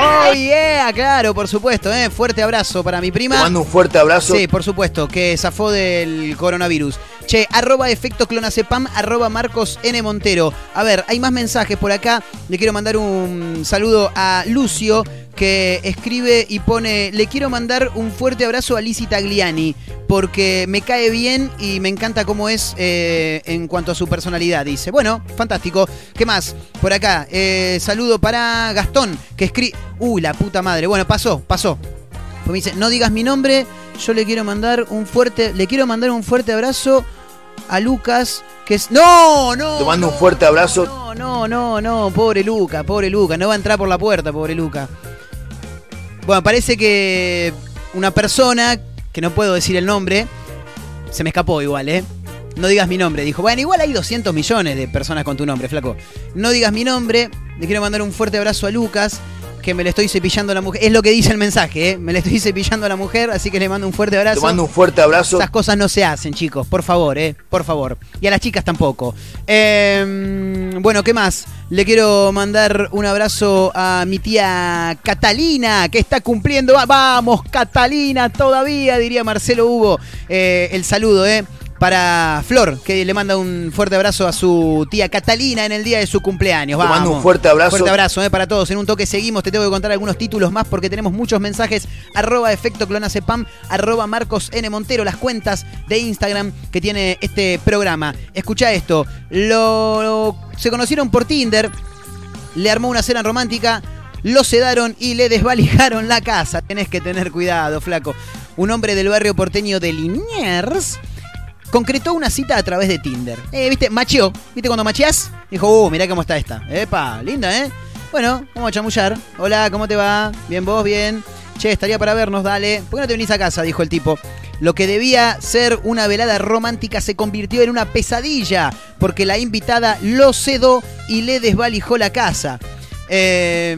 Oh, yeah, claro, por supuesto. ¿eh? Fuerte abrazo para mi Te prima. mando un fuerte abrazo. Sí, por supuesto, que zafó del coronavirus. Che, arroba efecto clonazepam, arroba Marcos N. Montero. A ver, hay más mensajes por acá. Le quiero mandar un saludo a Lucio, que escribe y pone, le quiero mandar un fuerte abrazo a Lizzie Tagliani, porque me cae bien y me encanta cómo es eh, en cuanto a su personalidad. Dice, bueno, fantástico. ¿Qué más? Por acá, eh, saludo para Gastón, que escribe... Uy, la puta madre. Bueno, pasó, pasó. Pues me dice, no digas mi nombre, yo le quiero mandar un fuerte, le quiero mandar un fuerte abrazo a Lucas, que es. ¡No! ¡No! Te mando no, un fuerte abrazo. No, no, no, no, pobre Luca, pobre Luca, no va a entrar por la puerta, pobre Luca. Bueno, parece que una persona, que no puedo decir el nombre, se me escapó igual, ¿eh? No digas mi nombre. Dijo, bueno, igual hay 200 millones de personas con tu nombre, flaco. No digas mi nombre. Le quiero mandar un fuerte abrazo a Lucas, que me le estoy cepillando a la mujer. Es lo que dice el mensaje, ¿eh? Me le estoy cepillando a la mujer, así que le mando un fuerte Te abrazo. mando un fuerte abrazo. Esas cosas no se hacen, chicos, por favor, ¿eh? Por favor. Y a las chicas tampoco. Eh, bueno, ¿qué más? Le quiero mandar un abrazo a mi tía Catalina, que está cumpliendo. va- Vamos, Catalina, todavía, diría Marcelo Hugo. Eh, el saludo, ¿eh? Para Flor, que le manda un fuerte abrazo a su tía Catalina en el día de su cumpleaños. Te Vamos. mando un fuerte abrazo. Fuerte abrazo eh, para todos. En un toque seguimos. Te tengo que contar algunos títulos más porque tenemos muchos mensajes. Arroba efecto clonacepam, arroba Marcos N. Montero, las cuentas de Instagram que tiene este programa. Escucha esto. Lo, se conocieron por Tinder. Le armó una cena romántica. Lo sedaron y le desvalijaron la casa. Tenés que tener cuidado, flaco. Un hombre del barrio porteño de Liniers concretó una cita a través de Tinder. Eh, ¿viste? Macheó. ¿Viste cuando macheás? Dijo, uh, mirá cómo está esta. Epa, linda, ¿eh? Bueno, vamos a chamullar. Hola, ¿cómo te va? Bien, vos, bien. Che, estaría para vernos, dale. ¿Por qué no te venís a casa? Dijo el tipo. Lo que debía ser una velada romántica se convirtió en una pesadilla, porque la invitada lo cedó y le desvalijó la casa. Eh,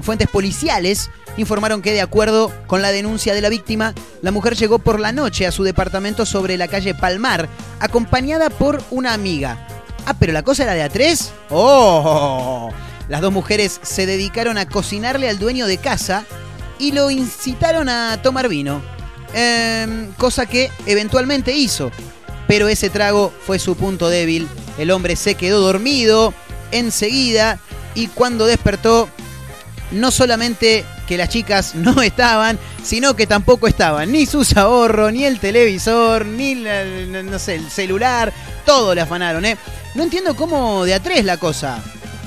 fuentes policiales informaron que de acuerdo con la denuncia de la víctima, la mujer llegó por la noche a su departamento sobre la calle Palmar, acompañada por una amiga. Ah, pero la cosa era de a tres. ¡Oh! Las dos mujeres se dedicaron a cocinarle al dueño de casa y lo incitaron a tomar vino. Em, cosa que eventualmente hizo. Pero ese trago fue su punto débil. El hombre se quedó dormido enseguida y cuando despertó, no solamente que las chicas no estaban, sino que tampoco estaban ni sus ahorros, ni el televisor, ni la- no sé, el celular, todo le afanaron, ¿eh? No entiendo cómo de a tres la cosa.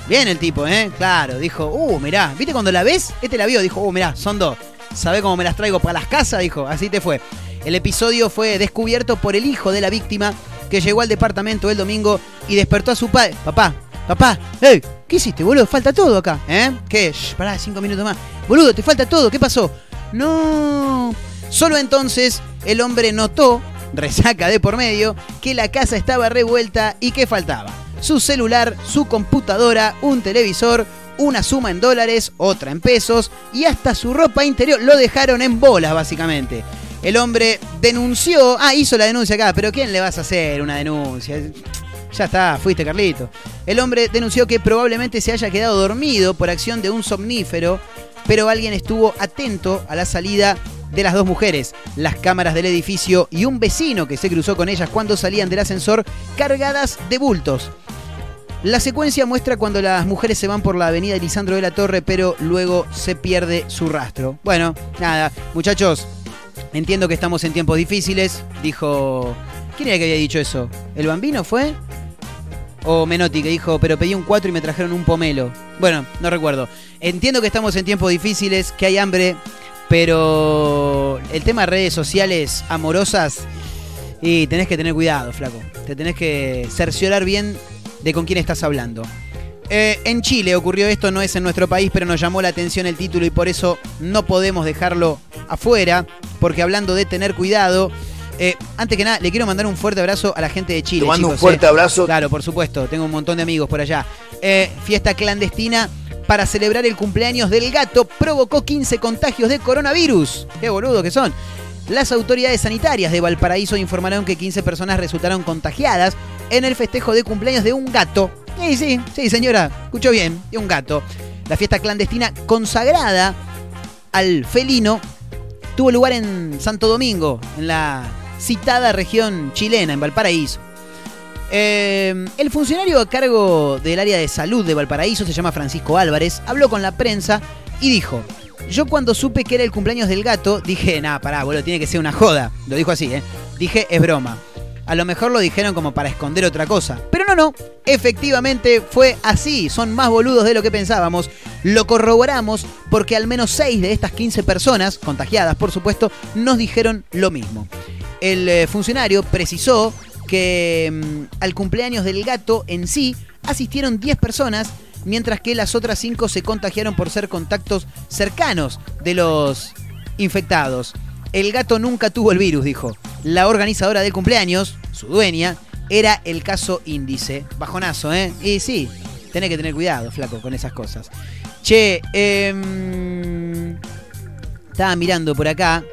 Bien el tipo, ¿eh? Claro, dijo, uh, mirá, ¿viste cuando la ves? Este la vio, dijo, uh, mirá, son dos. ¿Sabés cómo me las traigo para las casas? Dijo, así te fue. El episodio fue descubierto por el hijo de la víctima que llegó al departamento el domingo y despertó a su padre. Papá, papá, ¡Ey! ¿Qué hiciste, boludo? Falta todo acá, ¿eh? ¿Qué? Pará, cinco minutos más. Boludo, te falta todo, ¿qué pasó? No. Solo entonces el hombre notó, resaca de por medio, que la casa estaba revuelta y que faltaba. Su celular, su computadora, un televisor, una suma en dólares, otra en pesos y hasta su ropa interior. Lo dejaron en bolas, básicamente. El hombre denunció, ah, hizo la denuncia acá, pero ¿quién le vas a hacer una denuncia? Ya está, fuiste Carlito. El hombre denunció que probablemente se haya quedado dormido por acción de un somnífero, pero alguien estuvo atento a la salida de las dos mujeres, las cámaras del edificio y un vecino que se cruzó con ellas cuando salían del ascensor cargadas de bultos. La secuencia muestra cuando las mujeres se van por la avenida Lisandro de la Torre, pero luego se pierde su rastro. Bueno, nada, muchachos, entiendo que estamos en tiempos difíciles, dijo... ¿Quién era que había dicho eso? ¿El bambino fue? O Menotti que dijo, pero pedí un 4 y me trajeron un pomelo. Bueno, no recuerdo. Entiendo que estamos en tiempos difíciles, que hay hambre, pero el tema de redes sociales amorosas Y tenés que tener cuidado, flaco. Te tenés que cerciorar bien de con quién estás hablando. Eh, en Chile ocurrió esto, no es en nuestro país, pero nos llamó la atención el título y por eso no podemos dejarlo afuera, porque hablando de tener cuidado, eh, antes que nada, le quiero mandar un fuerte abrazo a la gente de Chile. Te mando un fuerte eh. abrazo. Claro, por supuesto, tengo un montón de amigos por allá. Eh, fiesta clandestina para celebrar el cumpleaños del gato provocó 15 contagios de coronavirus. Qué boludo que son. Las autoridades sanitarias de Valparaíso informaron que 15 personas resultaron contagiadas en el festejo de cumpleaños de un gato. Sí, sí, sí, señora, escuchó bien, de un gato. La fiesta clandestina consagrada al felino tuvo lugar en Santo Domingo, en la citada región chilena, en Valparaíso. Eh, el funcionario a cargo del área de salud de Valparaíso, se llama Francisco Álvarez, habló con la prensa y dijo, yo cuando supe que era el cumpleaños del gato, dije, nah, pará, boludo, tiene que ser una joda. Lo dijo así, ¿eh? Dije, es broma. A lo mejor lo dijeron como para esconder otra cosa. Pero no, no. Efectivamente fue así. Son más boludos de lo que pensábamos. Lo corroboramos porque al menos 6 de estas 15 personas, contagiadas por supuesto, nos dijeron lo mismo. El eh, funcionario precisó que mm, al cumpleaños del gato en sí asistieron 10 personas, mientras que las otras 5 se contagiaron por ser contactos cercanos de los infectados. El gato nunca tuvo el virus, dijo. La organizadora del cumpleaños, su dueña, era el caso índice. Bajonazo, ¿eh? Y sí, tenés que tener cuidado, flaco, con esas cosas. Che, em, estaba mirando por acá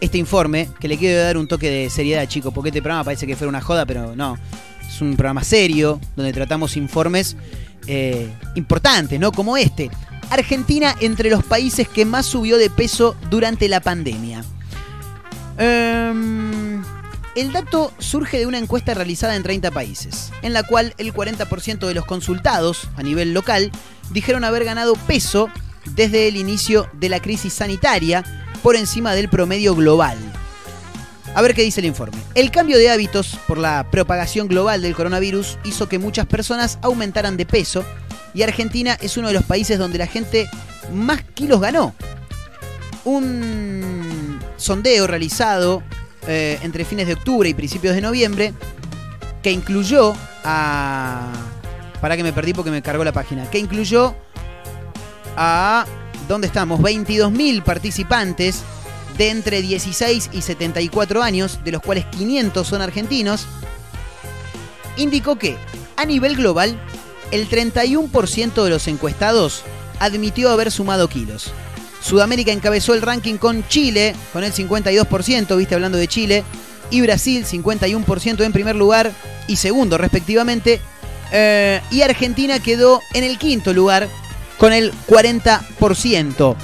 este informe, que le quiero dar un toque de seriedad, chicos, porque este programa parece que fuera una joda, pero no. Es un programa serio, donde tratamos informes eh, importantes, ¿no? Como este. Argentina entre los países que más subió de peso durante la pandemia. Em, el dato surge de una encuesta realizada en 30 países, en la cual el 40% de los consultados a nivel local dijeron haber ganado peso desde el inicio de la crisis sanitaria por encima del promedio global. A ver qué dice el informe. El cambio de hábitos por la propagación global del coronavirus hizo que muchas personas aumentaran de peso y Argentina es uno de los países donde la gente más kilos ganó. Un sondeo realizado eh, entre fines de octubre y principios de noviembre que incluyó a... Para que me perdí porque me cargó la página. Que incluyó a... ¿Dónde estamos? 22.000 participantes de entre 16 y 74 años, de los cuales 500 son argentinos, indicó que, a nivel global, el 31% de los encuestados admitió haber sumado kilos. Sudamérica encabezó el ranking con Chile, con el 52%, viste hablando de Chile, y Brasil, 51% en primer lugar y segundo respectivamente, eh, y Argentina quedó en el quinto lugar con el 40%.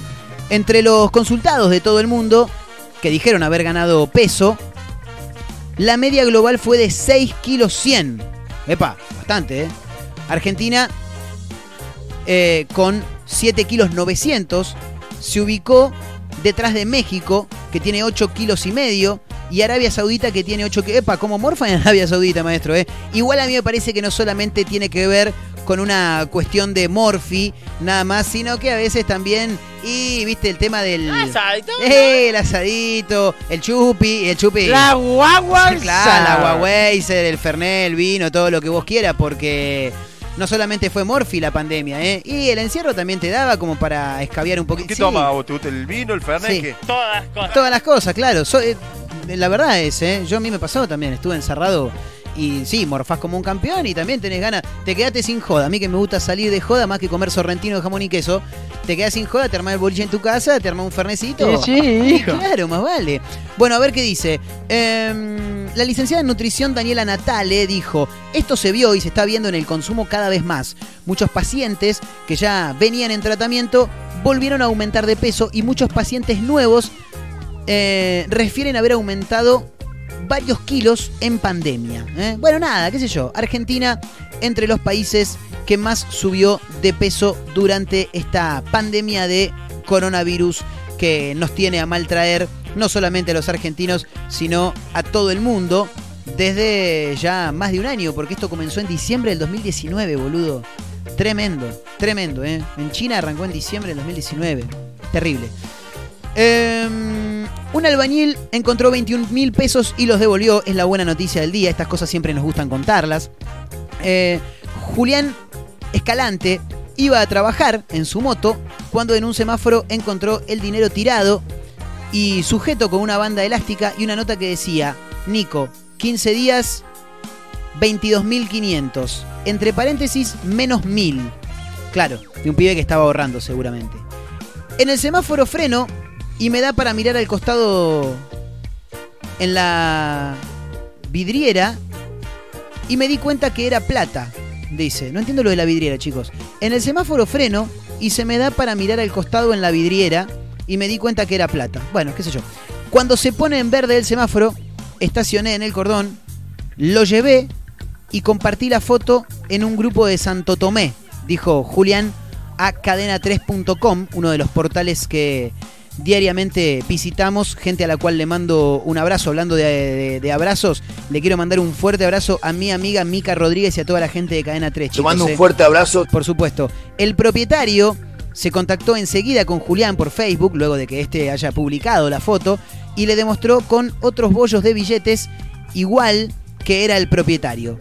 Entre los consultados de todo el mundo, que dijeron haber ganado peso, la media global fue de 6 kilos 100. Epa, bastante, ¿eh? Argentina, eh, con 7 kilos 900, se ubicó detrás de México, que tiene 8 kilos y medio, y Arabia Saudita, que tiene 8 kilos. Epa, como morfa en Arabia Saudita, maestro, ¿eh? Igual a mí me parece que no solamente tiene que ver con una cuestión de morfi, nada más, sino que a veces también, y viste el tema del... Asadito. Eh, el asadito, el chupi, el chupi. La guagua. Claro, la Huaweiser, el Fernet, el vino, todo lo que vos quieras, porque no solamente fue Morphy la pandemia, ¿eh? Y el encierro también te daba como para escabiar un poquito. ¿Qué Sí, toma vos? ¿Te gusta el vino, el fernet? Todas las cosas. Todas las cosas, claro. So- eh, la verdad es, ¿eh? Yo a mí me pasó también, estuve encerrado y sí, morfás como un campeón y también tenés ganas, te quedaste sin joda. A mí que me gusta salir de joda más que comer sorrentino de jamón y queso, te quedas sin joda, te armás el boliche en tu casa, te armás un fernecito. Sí. Claro, más vale. Bueno, a ver qué dice. Em, la licenciada en nutrición Daniela Natale dijo, esto se vio y se está viendo en el consumo cada vez más. Muchos pacientes que ya venían en tratamiento volvieron a aumentar de peso y muchos pacientes nuevos eh, refieren haber aumentado varios kilos en pandemia. ¿eh? Bueno, nada, qué sé yo. Argentina entre los países que más subió de peso durante esta pandemia de coronavirus que nos tiene a mal traer no solamente a los argentinos, sino a todo el mundo desde ya más de un año, porque esto comenzó en diciembre del 2019, boludo. Tremendo, tremendo, ¿eh? En China arrancó en diciembre del 2019. Terrible. Em, Un albañil encontró 21 mil pesos y los devolvió. Es la buena noticia del día. Estas cosas siempre nos gustan contarlas. Eh, Julián Escalante iba a trabajar en su moto cuando en un semáforo encontró el dinero tirado y sujeto con una banda elástica y una nota que decía, Nico, 15 días, 22.500. Entre paréntesis, menos 1.000. Claro, de un pibe que estaba ahorrando seguramente. En el semáforo freno y me da para mirar al costado en la vidriera y me di cuenta que era plata. Dice, no entiendo lo de la vidriera, chicos. En el semáforo freno y se me da para mirar al costado en la vidriera y me di cuenta que era plata. Bueno, qué sé yo. Cuando se pone en verde el semáforo, estacioné en el cordón, lo llevé y compartí la foto en un grupo de Santo Tomé, dijo Julián a cadena3.com, uno de los portales que diariamente visitamos, gente a la cual le mando un abrazo, hablando de, de- de abrazos, le quiero mandar un fuerte abrazo a mi amiga Mica Rodríguez y a toda la gente de Cadena 3. Te chicos, mando un eh. fuerte abrazo. Por supuesto. El propietario se contactó enseguida con Julián por Facebook, luego de que éste haya publicado la foto, y le demostró con otros bollos de billetes igual que era el propietario.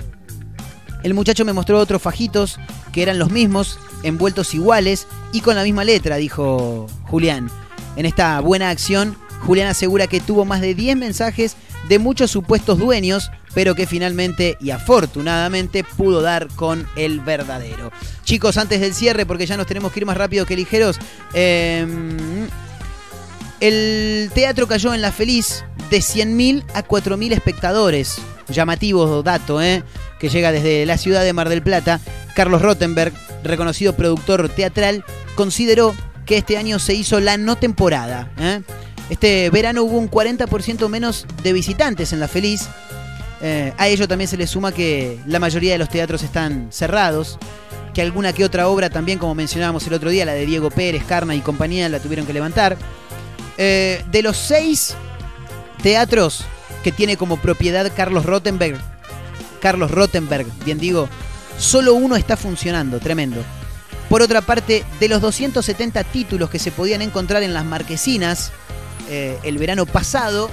El muchacho me mostró otros fajitos que eran los mismos, envueltos iguales y con la misma letra, dijo Julián. En esta buena acción, Julián asegura que tuvo más de 10 mensajes de muchos supuestos dueños, pero que finalmente y afortunadamente pudo dar con el verdadero. Chicos, antes del cierre, porque ya nos tenemos que ir más rápido que ligeros, eh, el teatro cayó en la feliz de 100.000 a 4.000 espectadores. Llamativo dato, ¿eh? Que llega desde la ciudad de Mar del Plata. Carlos Rottenberg, reconocido productor teatral, consideró que este año se hizo la no temporada. ¿eh? Este verano hubo un 40% menos de visitantes en la feliz. Eh, a ello también se le suma que la mayoría de los teatros están cerrados, que alguna que otra obra también, como mencionábamos el otro día, la de Diego Pérez, Carna y compañía, la tuvieron que levantar. Eh, de los seis teatros que tiene como propiedad Carlos Rottenberg, Carlos Rottenberg, bien digo, solo uno está funcionando, tremendo. Por otra parte, de los 270 títulos que se podían encontrar en las marquesinas eh, el verano pasado,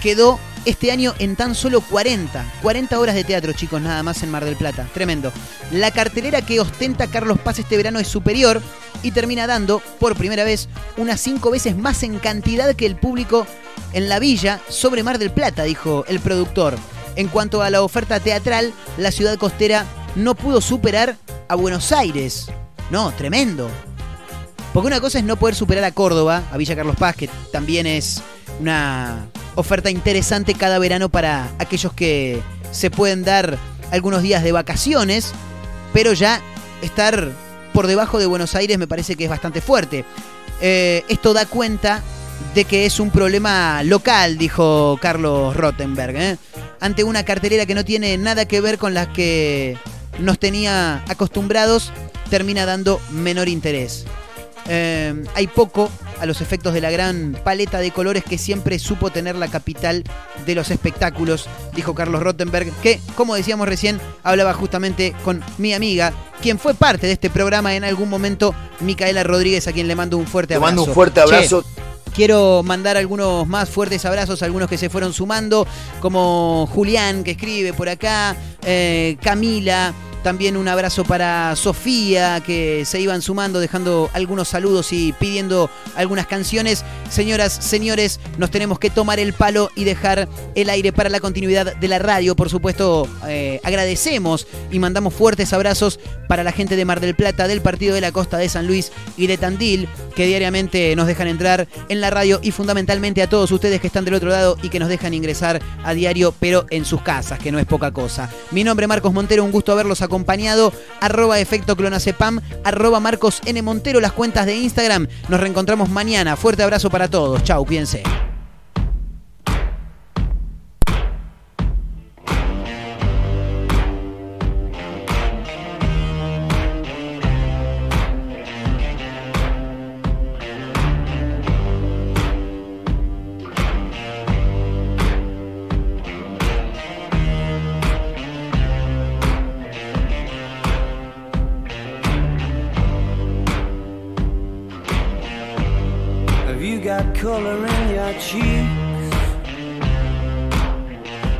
quedó este año en tan solo 40. 40 horas de teatro, chicos, nada más en Mar del Plata. Tremendo. La cartelera que ostenta Carlos Paz este verano es superior y termina dando, por primera vez, unas 5 veces más en cantidad que el público en la villa sobre Mar del Plata, dijo el productor. En cuanto a la oferta teatral, la ciudad costera no pudo superar a Buenos Aires. No, tremendo. Porque una cosa es no poder superar a Córdoba, a Villa Carlos Paz, que también es una oferta interesante cada verano para aquellos que se pueden dar algunos días de vacaciones, pero ya estar por debajo de Buenos Aires me parece que es bastante fuerte. Eh, esto da cuenta de que es un problema local, dijo Carlos Rottenberg, ¿eh? Ante una cartelera que no tiene nada que ver con las que nos tenía acostumbrados, termina dando menor interés. Eh, hay poco a los efectos de la gran paleta de colores que siempre supo tener la capital de los espectáculos, dijo Carlos Rottenberg, que, como decíamos recién, hablaba justamente con mi amiga, quien fue parte de este programa en algún momento, Micaela Rodríguez, a quien le mando un fuerte Te abrazo. mando un fuerte Che, abrazo. Quiero mandar algunos más fuertes abrazos, algunos que se fueron sumando, como Julián que escribe por acá, eh, Camila, también un abrazo para Sofía que se iban sumando, dejando algunos saludos y pidiendo algunas canciones. Señoras, señores, nos tenemos que tomar el palo y dejar el aire para la continuidad de la radio. Por supuesto, eh, agradecemos y mandamos fuertes abrazos para la gente de Mar del Plata, del Partido de la Costa de San Luis y de Tandil, que diariamente nos dejan entrar en la radio y fundamentalmente a todos ustedes que están del otro lado y que nos dejan ingresar a diario, pero en sus casas, que no es poca cosa. Mi nombre es Marcos Montero, un gusto haberlos acompañado. Arroba efecto clonacepam, arroba Marcos N. Montero, las cuentas de Instagram. Nos reencontramos mañana. Fuerte abrazo para todos. Chau, cuídense.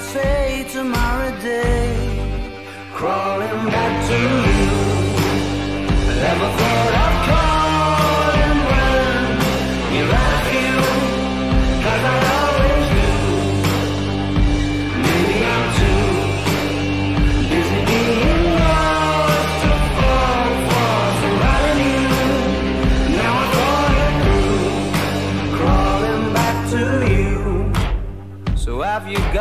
Say tomorrow day. Crawling back to you. Never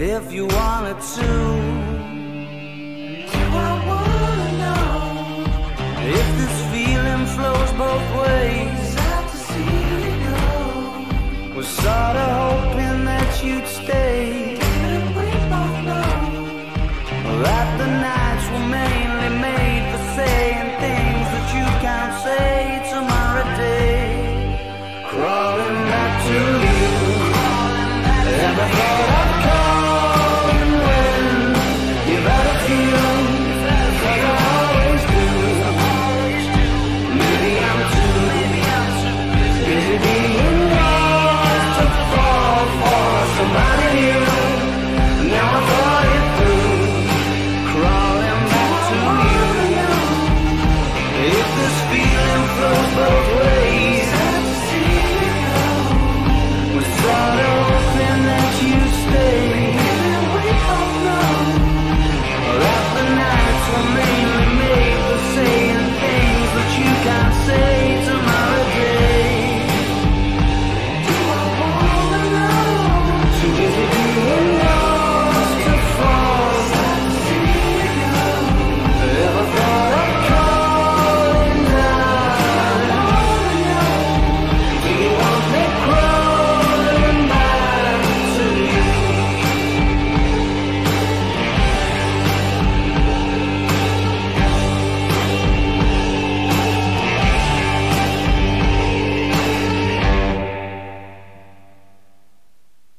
if you wanted to. Do I wanna know if this feeling flows both ways? Sad to see you go. Was sorta hoping that you'd